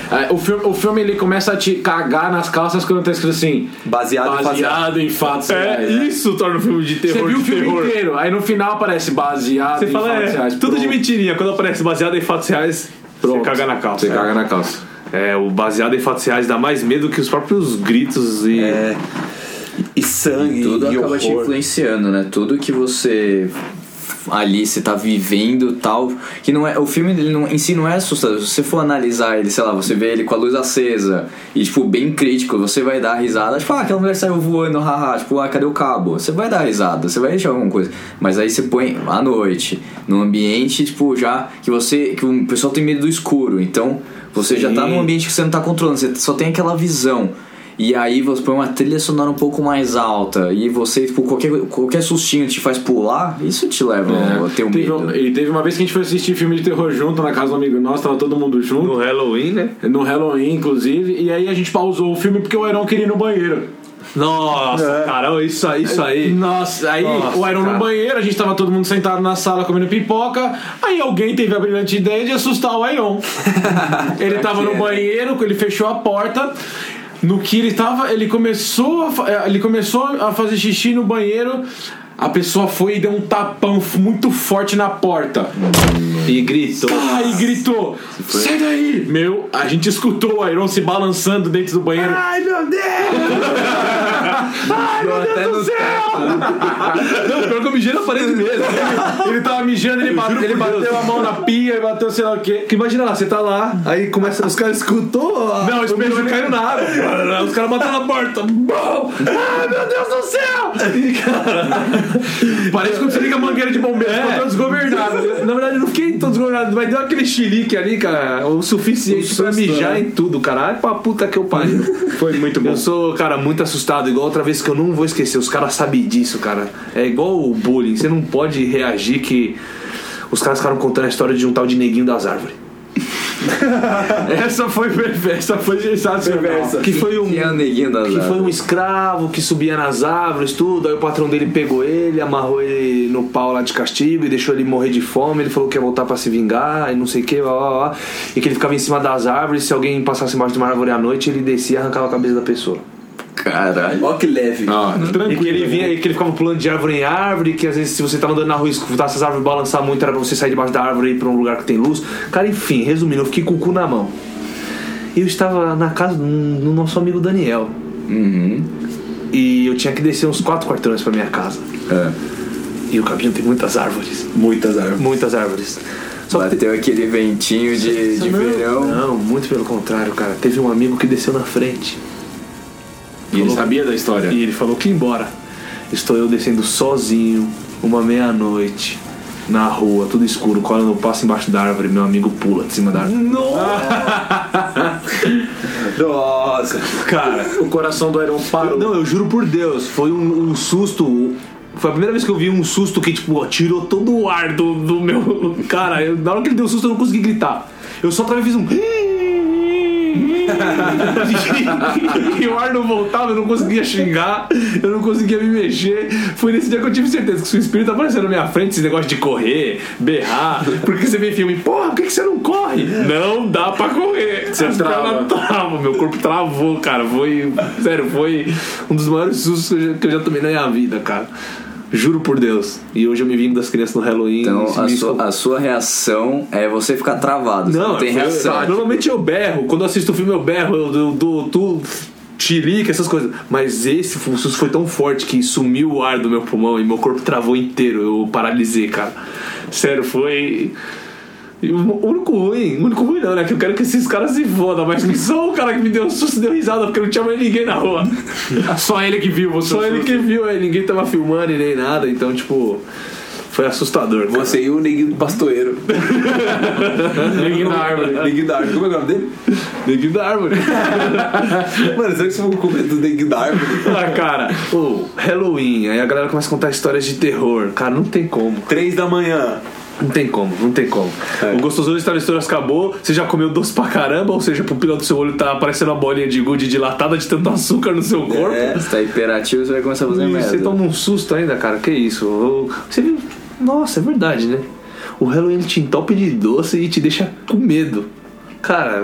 É, o, filme, o filme ele começa a te cagar nas calças quando tá escrito assim: Baseado, baseado em fatos reais. né? isso torna o filme de Você viu o filme inteiro, aí no final aparece baseado Você em fala, fatos é, reais. tudo de Pronto. mentirinha. Quando aparece baseado em fatos reais, Pronto. você caga na calça. Você caga na calça. É, o baseado em fatos reais dá mais medo que os próprios gritos e. É. E sangue, Tudo e acaba te horror. influenciando, né? Tudo que você ali você tá vivendo tal que não é o filme dele não, em si não é assustador se você for analisar ele sei lá você vê ele com a luz acesa e tipo bem crítico você vai dar risada tipo ah aquela mulher saiu voando haha tipo ah cadê o cabo você vai dar risada você vai deixar alguma coisa mas aí você põe à noite num ambiente tipo já que você que o pessoal tem medo do escuro então você já tá Sim. num ambiente que você não tá controlando você só tem aquela visão e aí você põe uma trilha sonora um pouco mais alta e você, tipo, qualquer, qualquer sustinho te faz pular, isso te leva a ter um Teve, medo. e teve uma vez que a gente foi assistir filme de terror junto na casa do amigo nosso, tava todo mundo junto. No Halloween, né? No Halloween, inclusive, e aí a gente pausou o filme porque o Heron queria ir no banheiro. Nossa, cara, isso aí, isso aí. Nossa, aí Nossa, o Iron cara. no banheiro, a gente tava todo mundo sentado na sala comendo pipoca. Aí alguém teve a brilhante ideia de assustar o Iron. <laughs> ele tava no banheiro, ele fechou a porta. No que ele tava, ele começou a, eh, ele começou a fazer xixi no banheiro. A pessoa foi e deu um tapão muito forte na porta. E gritou. Ai, gritou: Sai daí! Meu, a gente escutou o Iron se balançando dentro do banheiro. Ai, meu Deus! Até no Não, pior que eu mijei na parede mesmo. Ele tava mijando, ele, bate, ele bateu Deus. a mão na pia e bateu sei lá o quê. Que imagina lá, você tá lá, aí começa, os caras escutou, a- Não, o esperou mijo ele- caindo na água. <laughs> Os caras bateram na porta. Ah, meu Deus do céu! E, cara, Parece quando você liga a mangueira de bombeiro, É. ficou desgovernado. Na verdade, eu não fiquei todo desgovernado, mas deu aquele xilique ali, cara, o suficiente pra mijar em tudo, cara. Ai, pra puta que eu pariu. Foi muito bom. Eu sou, cara, muito assustado, igual outra vez que eu não vou esquecer. Os caras sabem disso, cara. É igual o bullying, você não pode reagir que os caras ficaram contando a história de um tal de neguinho das árvores. <laughs> Essa foi perfeita, essa foi sensacional. Que foi um. Que é o neguinho das que foi um escravo que subia nas árvores, tudo. Aí o patrão dele pegou ele, amarrou ele no pau lá de castigo e deixou ele morrer de fome. Ele falou que ia voltar pra se vingar e não sei o que, blá, blá, blá. E que ele ficava em cima das árvores. Se alguém passasse embaixo de uma árvore à noite, ele descia e arrancava a cabeça da pessoa. Caralho. Ó que leve. Ah, E tranquilo. que ele vinha e que ele ficava pulando de árvore em árvore, que às vezes se você tava andando na rua e escutasse as árvores balançar muito, era pra você sair debaixo da árvore e ir pra um lugar que tem luz. Cara, enfim, resumindo, eu fiquei com o cu na mão. E eu estava na casa do nosso amigo Daniel. E eu tinha que descer uns quatro quarteirões pra minha casa. É. E o caminho tem muitas árvores. Muitas árvores. Muitas árvores. Só Bateu aquele ventinho de, de não, verão. Não, muito pelo contrário, cara. Teve um amigo que desceu na frente. E ele sabia da história. E ele falou que ia embora. Estou eu descendo sozinho, uma meia-noite, na rua, tudo escuro. Quando eu passo embaixo da árvore, meu amigo pula de cima da árvore. Nossa. <laughs> Cara, O coração do Iron parou. não, eu juro por Deus, foi um, um susto. Foi a primeira vez que eu vi um susto que, tipo, tirou todo o ar do, do meu. Cara, eu- na hora que ele deu susto, eu não consegui gritar. Eu só também fiz um. <laughs> e o ar não voltava, eu não conseguia xingar, eu não conseguia me mexer. Foi nesse dia que eu tive certeza que o espírito apareceu na minha frente, esse negócio de correr, berrar, porque você vê filme, porra, por que, que você não corre? Não dá pra correr. Você trava. trava, meu corpo travou, cara. Foi. Sério, foi um dos maiores sustos que eu já, que eu já tomei na minha vida, cara. Juro por Deus. E hoje eu me vingo das crianças no Halloween. Então a sua, a sua reação é você ficar travado. não, não tem reação. Normalmente eu berro. Quando eu assisto o filme, eu berro, eu dou- dou tu chilique, essas coisas. Mas esse susto foi tão forte que sumiu o ar do meu pulmão e meu corpo travou inteiro. Eu paralisei, cara. Sério, foi. E O único ruim, o único ruim não, né? Que eu quero que esses caras se fodam, mas que só o cara que me deu um susto deu risada, porque não tinha mais ninguém na rua. <laughs> Só ele que viu você. Só ele que viu, aí ninguém tava filmando e nem nada, então, tipo, foi assustador. cara. Você e o neguinho do pastoeiro. <laughs> Neguinho na árvore. neguinho da árvore. Como é o nome dele? Neguinho da árvore. <laughs> Mano, será que você ficou com medo do neguinho da árvore? Ah, cara, o Halloween, aí a galera começa a contar histórias de terror. Cara, não tem como. Três da manhã. Não tem como, não tem como. O gostoso de travessuras acabou, você já comeu doce pra caramba, ou seja, a pupila do seu olho tá parecendo uma bolinha de gude dilatada de tanto açúcar no seu corpo. É. Você tá hiperativo, você vai começar a fazer E merda. você toma um susto ainda, cara, que isso? Você viu? Nossa, é verdade, né? O Halloween te entope de doce e te deixa com medo. Cara,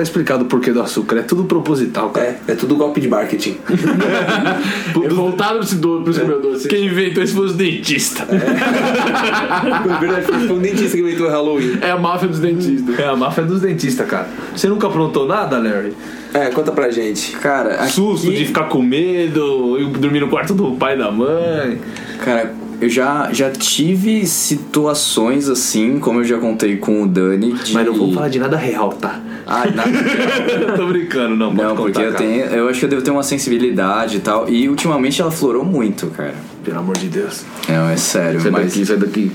tá explicado o porquê do açúcar, é tudo proposital, cara. É, é tudo golpe de marketing. <laughs> É voltado pra esse do- pra esse meu doce. Quem inventou isso foi os dentistas. <laughs> Na verdade, foi um dentista que inventou o Halloween. É a máfia dos dentistas. É a máfia dos dentistas, cara. Você nunca aprontou nada, Larry? É, conta pra gente. Cara, aqui, Susto de ficar com medo, eu dormir no quarto do pai e da mãe. Cara, eu já, já tive situações assim, como eu já contei com o Dani. De... Mas não vou falar de nada real, tá? Ah, nada. <laughs> Tô brincando, não. Pode Não, contar, porque eu cara. tenho. Eu acho que eu devo ter uma sensibilidade e tal. E ultimamente ela florou muito, cara. Pelo amor de Deus. Não, é sério. Sai mas... daqui, sai daqui.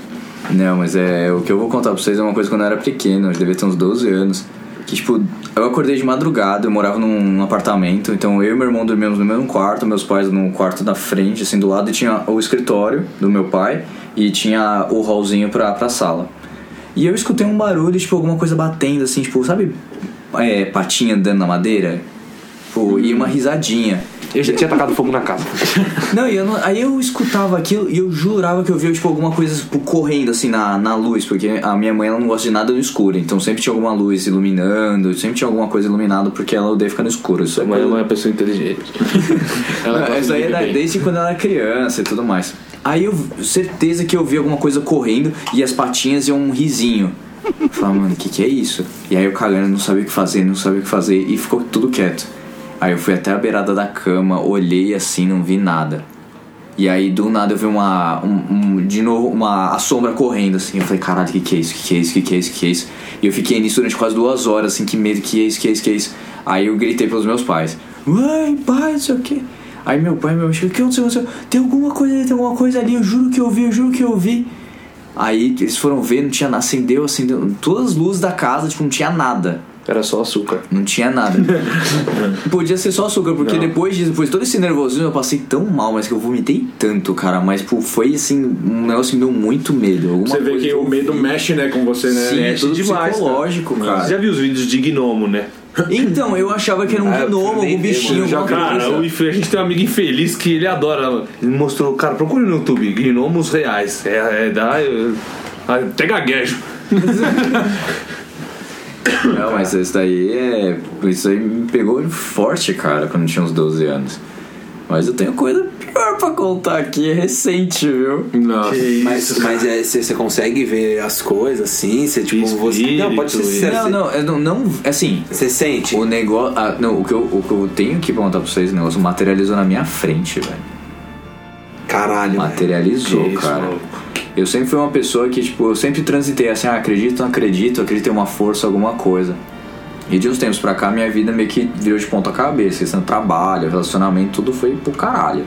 Não, mas é. O que eu vou contar pra vocês é uma coisa quando eu era pequeno, eu devia ter uns 12 anos. Que, tipo, eu acordei de madrugada, eu morava num apartamento, então eu e meu irmão dormíamos no mesmo quarto, meus pais no quarto da frente, assim, do lado, e tinha o escritório do meu pai e tinha o hallzinho pra, pra sala. E eu escutei um barulho, tipo, alguma coisa batendo, assim, tipo, sabe, é, patinha andando na madeira? Tipo, e uma risadinha. Eu já tinha tacado fogo na casa. <laughs> Não, e eu não- aí eu escutava aquilo e eu jurava que eu via tipo, alguma coisa tipo, correndo assim na, na luz, porque a minha mãe ela não gosta de nada no escuro, então sempre tinha alguma luz iluminando, sempre tinha alguma coisa iluminada porque ela odeia ficar no escuro. Isso é Mas coisa- é uma pessoa inteligente. <laughs> Ela não, gosta essa de aí era beber. desde quando ela era criança e tudo mais. Aí eu certeza que eu vi alguma coisa correndo e as patinhas iam um risinho. Eu Falava, mano, o que, que é isso? E aí eu cagando, não sabia o que fazer, não sabia o que fazer e ficou tudo quieto. Aí eu fui até a beirada da cama, olhei assim, não vi nada. E aí do nada eu vi uma. um- um- de novo, uma a sombra correndo assim. Eu falei, caralho, que que é isso? Que que é isso? Que que é isso? Que que é isso? E eu fiquei nisso durante quase duas horas, assim, que medo, que é isso, que é isso, que é isso. Aí eu gritei pelos meus pais. Mãe, pai, não sei o quê. Aí meu pai, meu chegou, o que aconteceu? O que aconteceu? Tem alguma coisa ali, tem alguma coisa ali, eu juro que eu vi, eu juro que eu vi. Aí eles foram ver, não tinha nada, acendeu, acendeu. Todas as luzes da casa, tipo, não tinha nada. Era só açúcar. Não tinha nada. <laughs> Podia ser só açúcar, porque depois disso, depois de todo esse nervosismo, eu passei tão mal, mas que eu vomitei tanto, cara. Mas pô, foi assim, um negócio que me deu muito medo. Alguma Você vê coisa que o medo vi. mexe, né, com você, né? Sim, é Mexe tudo demais, psicológico, Você cara. já viu os vídeos de gnomo, né? Então, eu achava que era um Ah, gnomo, vi, bichinho, já- Cara, o a gente tem um amigo infeliz que ele adora. Ele mostrou, cara, procure no YouTube, gnomos reais. É, é da. é- até gaguejo. <laughs> <coughs> Não, mas isso daí é. Isso aí me pegou forte, cara, quando eu tinha uns 12 anos. Mas eu tenho coisa pior pra contar aqui, é recente, viu? Nossa. Mas, mas é, você, você consegue ver as coisas assim? Você tipo. Você, não, pode ser Espírito, sincero. Não, não, eu não, não. Assim, Você sente? O negócio. ah, não, o que, eu, o que eu tenho que perguntar pra vocês, o negócio materializou na minha frente, velho. Caralho. Materializou, Que isso, cara. maluco. Eu sempre fui uma pessoa que, tipo, eu sempre transitei assim, ah, acredito, não acredito, acredito em uma força, alguma coisa. E de uns tempos pra cá, minha vida meio que virou de ponta cabeça, questão de trabalho, relacionamento, tudo foi pro caralho.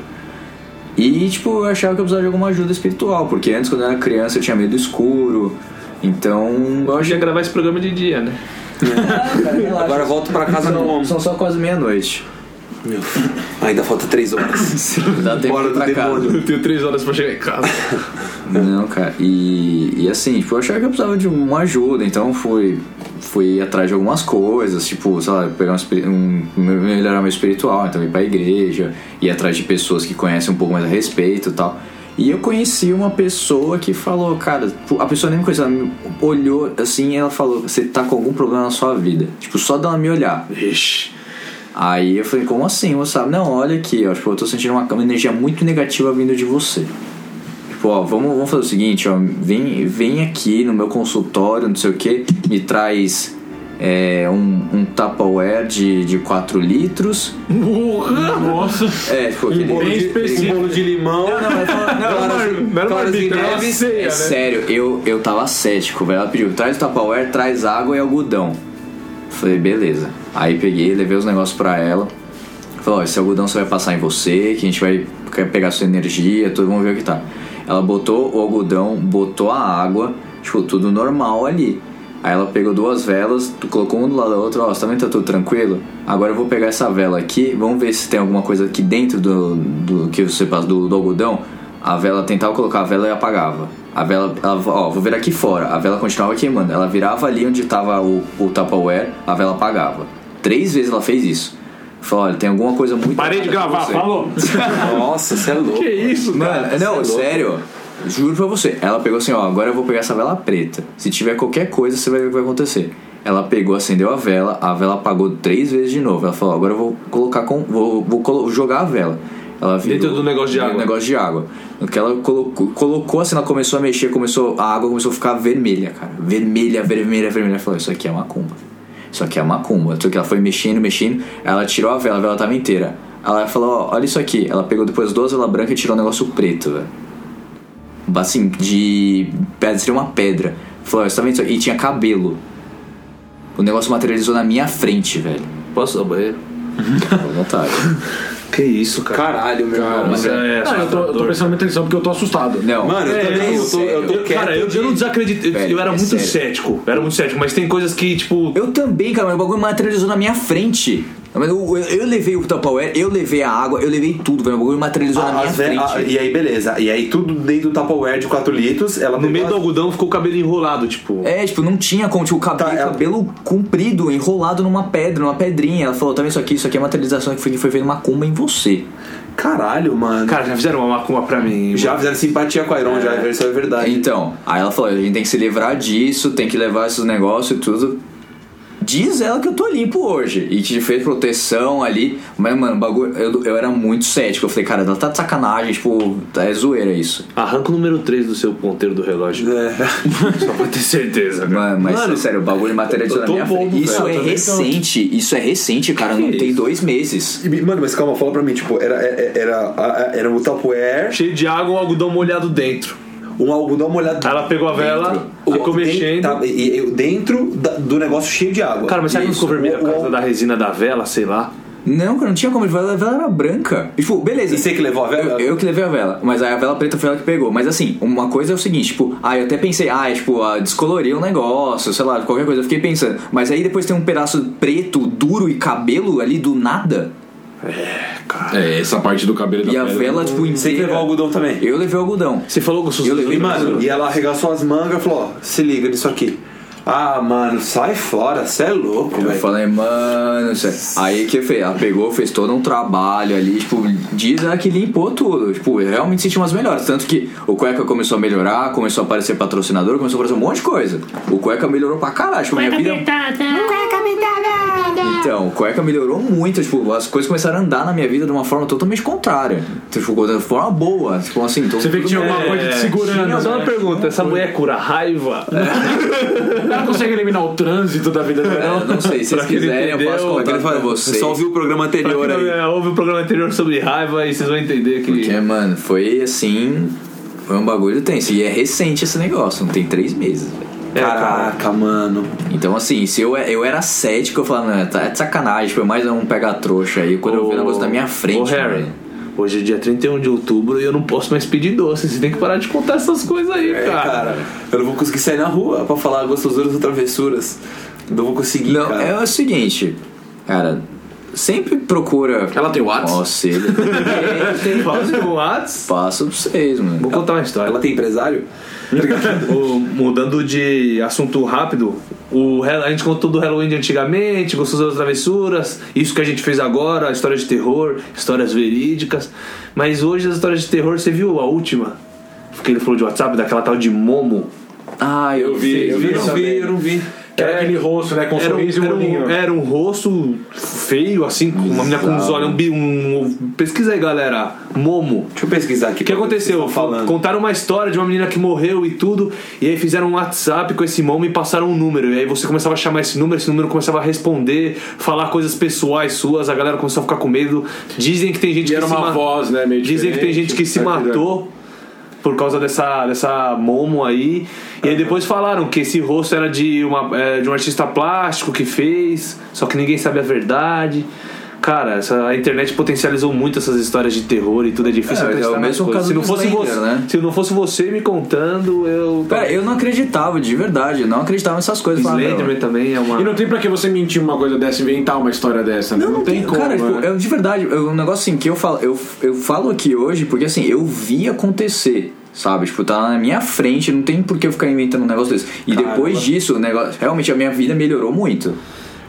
E, tipo, eu achava que eu precisava de alguma ajuda espiritual, porque antes, quando eu era criança, eu tinha medo do escuro. Então, eu ia gravar esse programa de dia, né? Agora volto pra casa São, como? são só quase meia-noite. Meu, ainda falta três horas. <laughs> Dá tempo Bora de ir do pra casa. Eu tenho três horas pra chegar em casa. <laughs> Não, cara. E, e assim, tipo, eu achava que eu precisava de uma ajuda, então fui, fui atrás de algumas coisas, tipo, sei lá, pegar um, um melhorar meu espiritual, então ir pra igreja, ir atrás de pessoas que conhecem um pouco mais a respeito e tal. E eu conheci uma pessoa que falou, cara, a pessoa nem me conhecia, ela me olhou assim e ela falou, você tá com algum problema na sua vida. Tipo, só dela me olhar. Ixi. Aí eu falei, como assim, você sabe? Não, olha aqui, ó, tipo, eu tô sentindo uma, uma energia muito negativa vindo de você. Tipo, ó, vamos, vamos fazer o seguinte, ó, vem, vem aqui no meu consultório, não sei o que, me traz é, um, um Tupperware de, de 4 litros. Nossa. É, tipo, aquele... bem específico. Um bolo de limão. Não, não, mas fala- não, não claras e marmita, era uma neves. ceia, É né? sério, eu, eu tava cético, velho. Ela pediu, traz Tupperware, traz água e algodão. Falei, beleza. Aí peguei, levei os negócios pra ela. Falei, ó, esse algodão você vai passar em você, que a gente vai pegar sua energia, tudo, vamos ver o que tá. Ela botou o algodão, botou a água, tipo, tudo normal ali. Aí ela pegou duas velas, colocou um do lado da outra, ó, você também tá tudo tranquilo? Agora eu vou pegar essa vela aqui, vamos ver se tem alguma coisa aqui dentro do, do que você passa do, do algodão. A vela tentava colocar a vela e apagava. A vela, ela, ó, vou ver aqui fora. A vela continuava queimando. Ela virava ali onde tava o, o Tupperware, a vela apagava. Três vezes ela fez isso. Falou, olha, tem alguma coisa muito Parei de gravar, você. falou. <laughs> Nossa, você é louco. Que isso, cara? Mano, não, é sério. Juro pra você. Ela pegou assim, ó, agora eu vou pegar essa vela preta. Se tiver qualquer coisa, você vai ver o que vai acontecer. Ela pegou, acendeu a vela, a vela apagou três vezes de novo. Ela falou, agora eu vou colocar com. Vou, vou jogar a vela. Ela virou, Dentro do negócio de água. negócio de água. Que ela colocou, colocou assim, ela começou a mexer, começou, a água começou a ficar vermelha, cara. Vermelha, vermelha, vermelha. Ela falou, isso aqui é macumba. Isso aqui é macumba. Só que ela foi mexendo, mexendo. Ela tirou a vela, a vela tava inteira. Ela falou, ó, olha isso aqui. Ela pegou depois duas velas brancas e tirou um negócio preto, velho. Assim, de. pedra, Seria uma pedra. Falou, ó, você tá vendo isso aqui? E tinha cabelo. O negócio materializou na minha frente, velho. Posso ir ao banheiro? Fica à vontade. <laughs> Que isso, cara. Caralho, meu irmão. Mas é, Não, eu tô, eu tô prestando atenção porque eu tô assustado. Não. Mano, eu É, também, eu tô, eu tô quieto. cara, eu, eu não desacredito. Eu, Velho, eu era é muito sério. cético. Eu era muito cético, mas tem coisas que, tipo. Eu também, cara, mas o bagulho materializou na minha frente. Mas Eu, eu, eu levei o Tupperware, eu levei a água, eu levei tudo, velho. O bagulho materializou na minha ve- frente. ah, e aí, beleza. E aí, tudo dentro do Tupperware de 4 litros. Ela No meio do as- algodão ficou o cabelo enrolado, tipo. É, tipo, não tinha como, tipo, o cabelo, Tá, ela- cabelo comprido, enrolado numa pedra, numa pedrinha. Ela falou, tá vendo isso aqui? Isso aqui é materialização que foi, foi feita macumba em você. Caralho, mano. Cara, já fizeram uma macumba pra mim. já fizeram simpatia com a Iron, já, isso é verdade. Então, aí ela falou, a gente tem que se livrar disso, tem que levar esses negócios e tudo diz ela que eu tô limpo hoje. E que fez proteção ali. Mas, mano, o bagulho, eu, eu era muito cético. Eu falei, cara, ela tá de sacanagem, tipo, é zoeira isso. Arranca o número 3 do seu ponteiro do relógio. É. <laughs> Só pra ter certeza, cara. Mano, mas Mano, sério, o bagulho materializou na tô minha bobo, frente. Isso velho, é recente, isso é recente, cara. Não tem dois meses. E, Mano, mas calma, fala pra mim, tipo, era, era, era, era um Tupperware, Cheio de água, um algodão molhado dentro. Um algodão molhado Aí ela pegou a vela, ficou O- mexendo. tá, e, e- dentro da- do negócio cheio de água. Cara, mas será que não ficou vermelho por causa da resina da vela, sei lá? Não, cara, não tinha como. A vela, a vela era branca. E, tipo, beleza. E você que levou a vela? Eu, eu que levei a vela, mas aí a vela preta foi ela que pegou. Mas assim, uma coisa é o seguinte, tipo, ah, eu até pensei, ah, é, tipo, ah, descolorir o negócio, sei lá, qualquer coisa. Eu fiquei pensando, mas aí depois tem um pedaço preto, duro e cabelo ali do nada. É, essa parte do cabelo da E a pele, vela, tipo, Você inteira. levou o algodão também. Eu levei o algodão. Você falou gostoso. Eu levei, E, mano, e ela arregaçou as mangas e falou, ó, se liga nisso aqui. Ah, mano, sai fora, você é louco, Eu velho. falei, mano, cê- aí que fez? Ela pegou, fez todo um trabalho ali, tipo, diz ela que limpou tudo. Tipo, eu realmente senti umas melhores. Tanto que o Cueca começou a melhorar, começou a aparecer patrocinador, começou a aparecer um monte de coisa. O Cueca melhorou pra caralho. Tipo, minha vida. Então, o Cueca melhorou muito, tipo, as coisas começaram a andar na minha vida de uma forma totalmente contrária. Tipo, de forma boa. Tipo assim, então, Você vê que tinha alguma coisa te segurando. Só uma né? pergunta, essa mulher cura raiva? Ela consegue eliminar o trânsito da vida dela. Eu não sei, se vocês quiserem, eu posso contar Ele pra fala, vocês. Só ouviu o programa anterior aí. é, ouve o programa anterior sobre raiva e vocês vão entender que. Porque, mano, foi assim. Foi um bagulho tenso. E é recente esse negócio, não tem três meses, velho. É, cara. Caraca, mano. Então, assim, se eu, eu era cético, eu falava, não, tá é de sacanagem, foi mais um pega-trouxa aí. Quando eu vi o negócio na minha frente, Ô, Harry, velho. hoje é dia 31 de outubro e eu não posso mais pedir doce. Você tem que parar de contar essas coisas aí, É, cara. cara, eu não vou conseguir sair na rua pra falar gostosuras ou travessuras. Não vou conseguir, Não, cara. é o seguinte, cara, sempre procura. Ela tem WhatsApp? Conselho. <laughs> Tem, Faz o Whats. Passo pra vocês, mano. Vou contar uma história. Ela tem empresário? O- mudando de assunto rápido, o, a gente contou do Halloween de antigamente, gostou das travessuras, isso que a gente fez agora, história de terror, histórias verídicas. Mas hoje as histórias de terror, você viu a última? Que ele falou de WhatsApp, daquela tal de Momo. Ah, eu vi. Eu vi, eu não vi, eu não vi. Que era aquele rosto, né? Com Era um, sorriso e olhinho. um, era um rosto feio, assim, com uma menina com uns olhos. Um, um, pesquisa aí, galera. Momo. Deixa eu pesquisar aqui. O que aconteceu? Falando. Contaram uma história de uma menina que morreu e tudo, e aí fizeram um WhatsApp com esse Momo e passaram um número. E aí você começava a chamar esse número, esse número começava a responder, falar coisas pessoais suas, a galera começou a ficar com medo. Dizem que tem gente E que era se uma ma- voz, né? Meio Dizem que tem gente que se tá matou por causa dessa, dessa Momo aí. E aí depois falaram que esse rosto era de, uma, é, de um artista plástico que fez, só que ninguém sabe a verdade. Cara, essa, a internet potencializou muito essas histórias de terror e tudo é difícil É, é o mesmo caso Se não fosse Slender, você, né? se não fosse você me contando, eu Cara, eu não acreditava, de verdade. Eu não acreditava nessas coisas. Slenderman "Meu, também é uma E não tem pra que você mentir uma coisa dessa, inventar uma história dessa, né? Não, tem como. Cara, tipo, né? eu, de verdade, eu- um negócio assim que eu falo, eu, eu falo aqui hoje porque assim, eu vi acontecer. Sabe, tipo, tá na minha frente, não tem por que eu ficar inventando um negócio desse. E depois disso, o negócio, realmente a minha vida melhorou muito.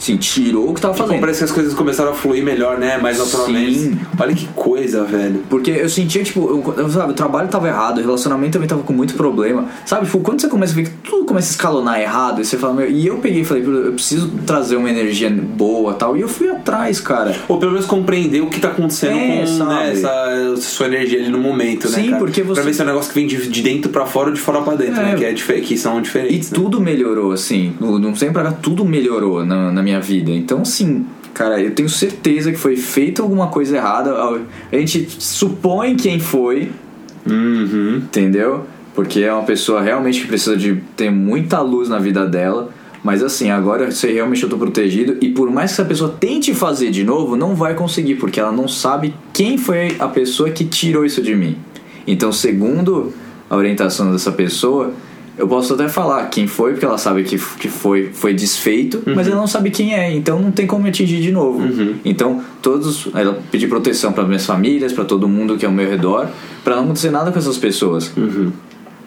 Assim, tirou o que tava fazendo. parece que as coisas começaram a fluir melhor, né? Mais naturalmente. Sim. Olha que coisa, velho. Porque eu sentia, tipo, eu, eu, sabe, o trabalho tava errado, o relacionamento também tava com muito problema. Sabe, tipo, quando você começa a ver que tudo começa a escalonar errado, e você fala, meu, e eu peguei e falei, eu preciso trazer uma energia boa tal, e eu fui atrás, cara. Ou pelo menos compreender o que tá acontecendo É, com né, essa sua energia ali no momento, né? Sim, porque você- Pra ver se é um negócio que vem de, de dentro pra fora ou de fora pra dentro, É. né? Que, é que são E diferentes. né? tudo melhorou, assim. No, não sei pra cá, tudo melhorou na, na minha vida. Então, assim, cara, eu tenho certeza que foi feita alguma coisa errada. A gente supõe quem foi, Uhum. entendeu? Porque é uma pessoa realmente que precisa de ter muita luz na vida dela. Mas assim, agora eu sei realmente eu tô protegido. E por mais que essa pessoa tente fazer de novo, não vai conseguir, porque ela não sabe quem foi a pessoa que tirou isso de mim. Então, segundo a orientação dessa pessoa, eu posso até falar quem foi, porque ela sabe que, que foi, foi desfeito, mas ela não sabe quem é, então não tem como atingir de novo. Então, todos. Ela pedir proteção para minhas famílias, para todo mundo que é ao meu redor, para não acontecer nada com essas pessoas.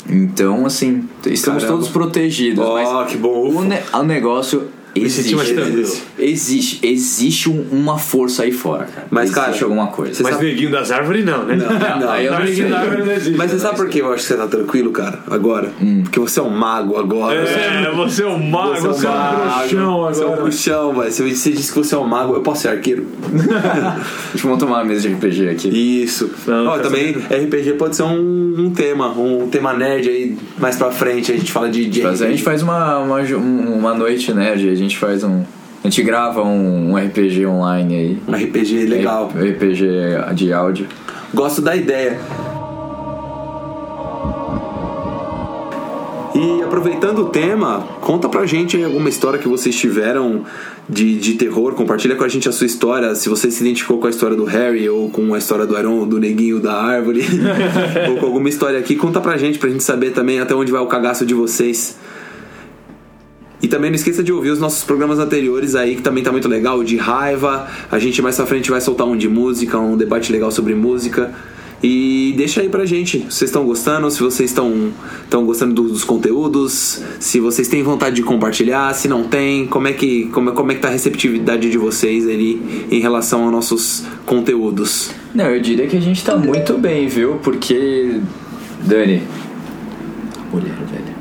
Então, assim, estamos Caramba. todos protegidos. Ó, mas que bom. o, ne- o negócio Me senti mais tranquilo. Existe, existe, existe um- uma força aí fora, cara. Mas, existe cara, alguma coisa. Mas sabe- neguinho das árvores não, né? Não, <laughs> eu Não, não neguinho sei. da árvore não existe. Mas você sabe por que eu acho que você tá tranquilo, cara, agora? Porque você é um mago agora. É, você é um mago, Você é um você é um mago. bruxão Você é um agora. bruxão, velho. Você, você disse que você é um mago, eu posso ser arqueiro? <laughs> Deixa eu montar uma mesa de RPG aqui. Isso. Não, Ó, tá também RPG pode ser um, um tema, um tema nerd aí mais pra frente. A gente fala de, de a gente faz uma, uma, um- uma noite nerd, a gente faz um. A gente grava um, um RPG online aí. um RPG legal. RPG de áudio. Gosto da ideia. E aproveitando o tema, conta pra gente alguma história que vocês tiveram de, de terror. Compartilha com a gente a sua história. Se você se identificou com a história do Harry ou com a história do Iron, do neguinho da árvore, <laughs> ou com alguma história aqui, conta pra gente, pra gente saber também até onde vai o cagaço de vocês. E também não esqueça de ouvir os nossos programas anteriores aí, que também tá muito legal, de raiva. A gente mais pra frente vai soltar um de música, um debate legal sobre música. E deixa aí pra gente, se vocês estão gostando, se vocês estão estão gostando do- dos conteúdos, se vocês têm vontade de compartilhar, se não tem, como é que como, como é que tá a receptividade de vocês ali em relação aos nossos conteúdos. Não, eu diria que a gente tá muito bem, viu? Porque. Dani. Mulher, velho.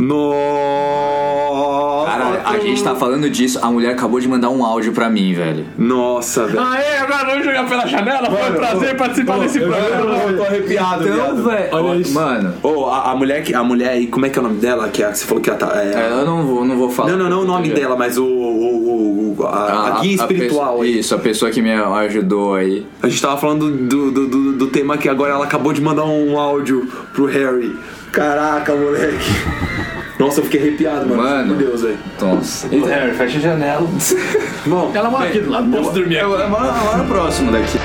Nossa! Cara, a gente tá falando disso, a mulher acabou de mandar um áudio pra mim, velho. Nossa, velho. Aê, agora vamos jogar pela janela. Foi um prazer participar desse programa. Eu tô arrepiado, Então, velho. Olha isso. Mano, Ô, a, a mulher que a mulher aí, como é que é o nome dela? Que a- você falou que ela tá. é- é, eu não vou, não vou falar. não, não, não o nome dela, mas o, o, o- a, a guia espiritual pessoa- aí. Isso, a pessoa que me ajudou aí. A gente tava falando do, do, do, do tema que agora ela acabou de mandar um áudio pro Harry. Caraca, moleque. Nossa, eu fiquei arrepiado, mano. Mano. Meu Deus, velho. Nossa. Ô, Harry, fecha a janela. Bom, Ela mora aqui do lado, posso dormir aqui. eu moro próximo daqui.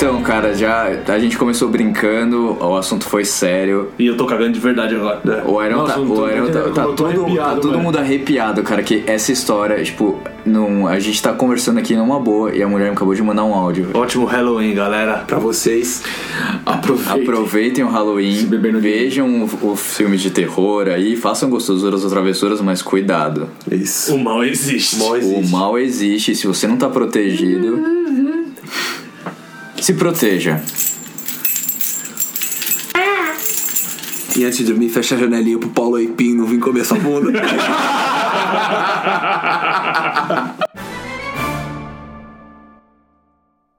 Então, cara, já a gente começou brincando, o assunto foi sério. E eu tô cagando de verdade agora. O Iron Nossa, tá, o Iron tá, entendendo tá tô todo, tá todo mano. mundo arrepiado, cara, que essa história, tipo, não, a gente tá conversando aqui numa boa e a mulher me acabou de mandar um áudio. Ótimo Halloween, galera. pra vocês. Aproveita. Aproveitem o Halloween, vejam o, o filme de terror aí, façam gostosuras ou travessuras, mas cuidado. Isso. O mal existe. Mal O existe. mal existe, se você não tá protegido, <laughs> se proteja. E antes de dormir, fecha a janelinha pro Paulo Aipim não vir comer sua bunda.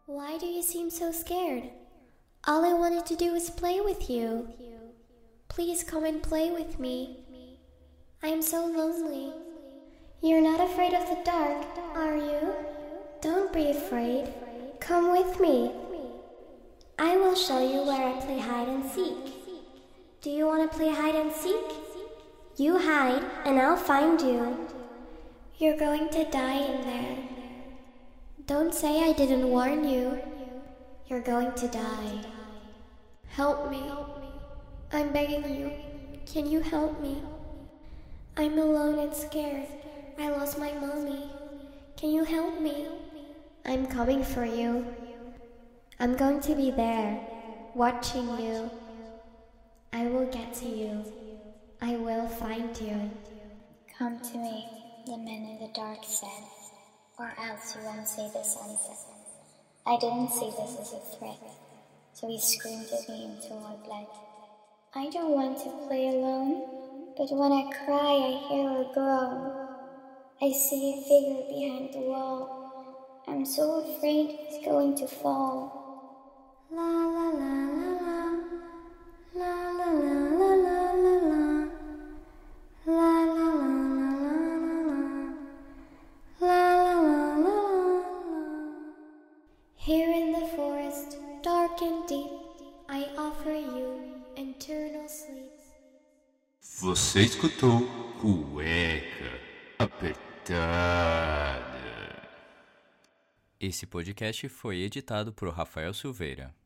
Why do you seem so scared? All I wanted to do was play with you. Please come and play with me. I am so lonely. You're not afraid of the dark, are you? Don't be afraid. Come with me. I will show you where I play hide and seek. Do you want to play hide and seek? You hide, and I'll find you. You're going to die in there. Don't say I didn't warn you. You're going to die. Help me. I'm begging you. Can you help me? I'm alone and scared. I lost my mommy. Can you help me? I'm coming for you. I'm going to be there, watching you. I will get to you. I will find you. Come to me, the man in the dark said, or else you won't see the sunset. I didn't see this as a threat, so he screamed at me until I bled. I don't want to play alone, but when I cry, I hear a groan. I see a figure behind the wall. I'm so afraid he's going to fall. Here in the forest, dark and deep, I offer you eternal sleep. Você escutou Cueca Apertada. Esse podcast foi editado por Rafael Silveira.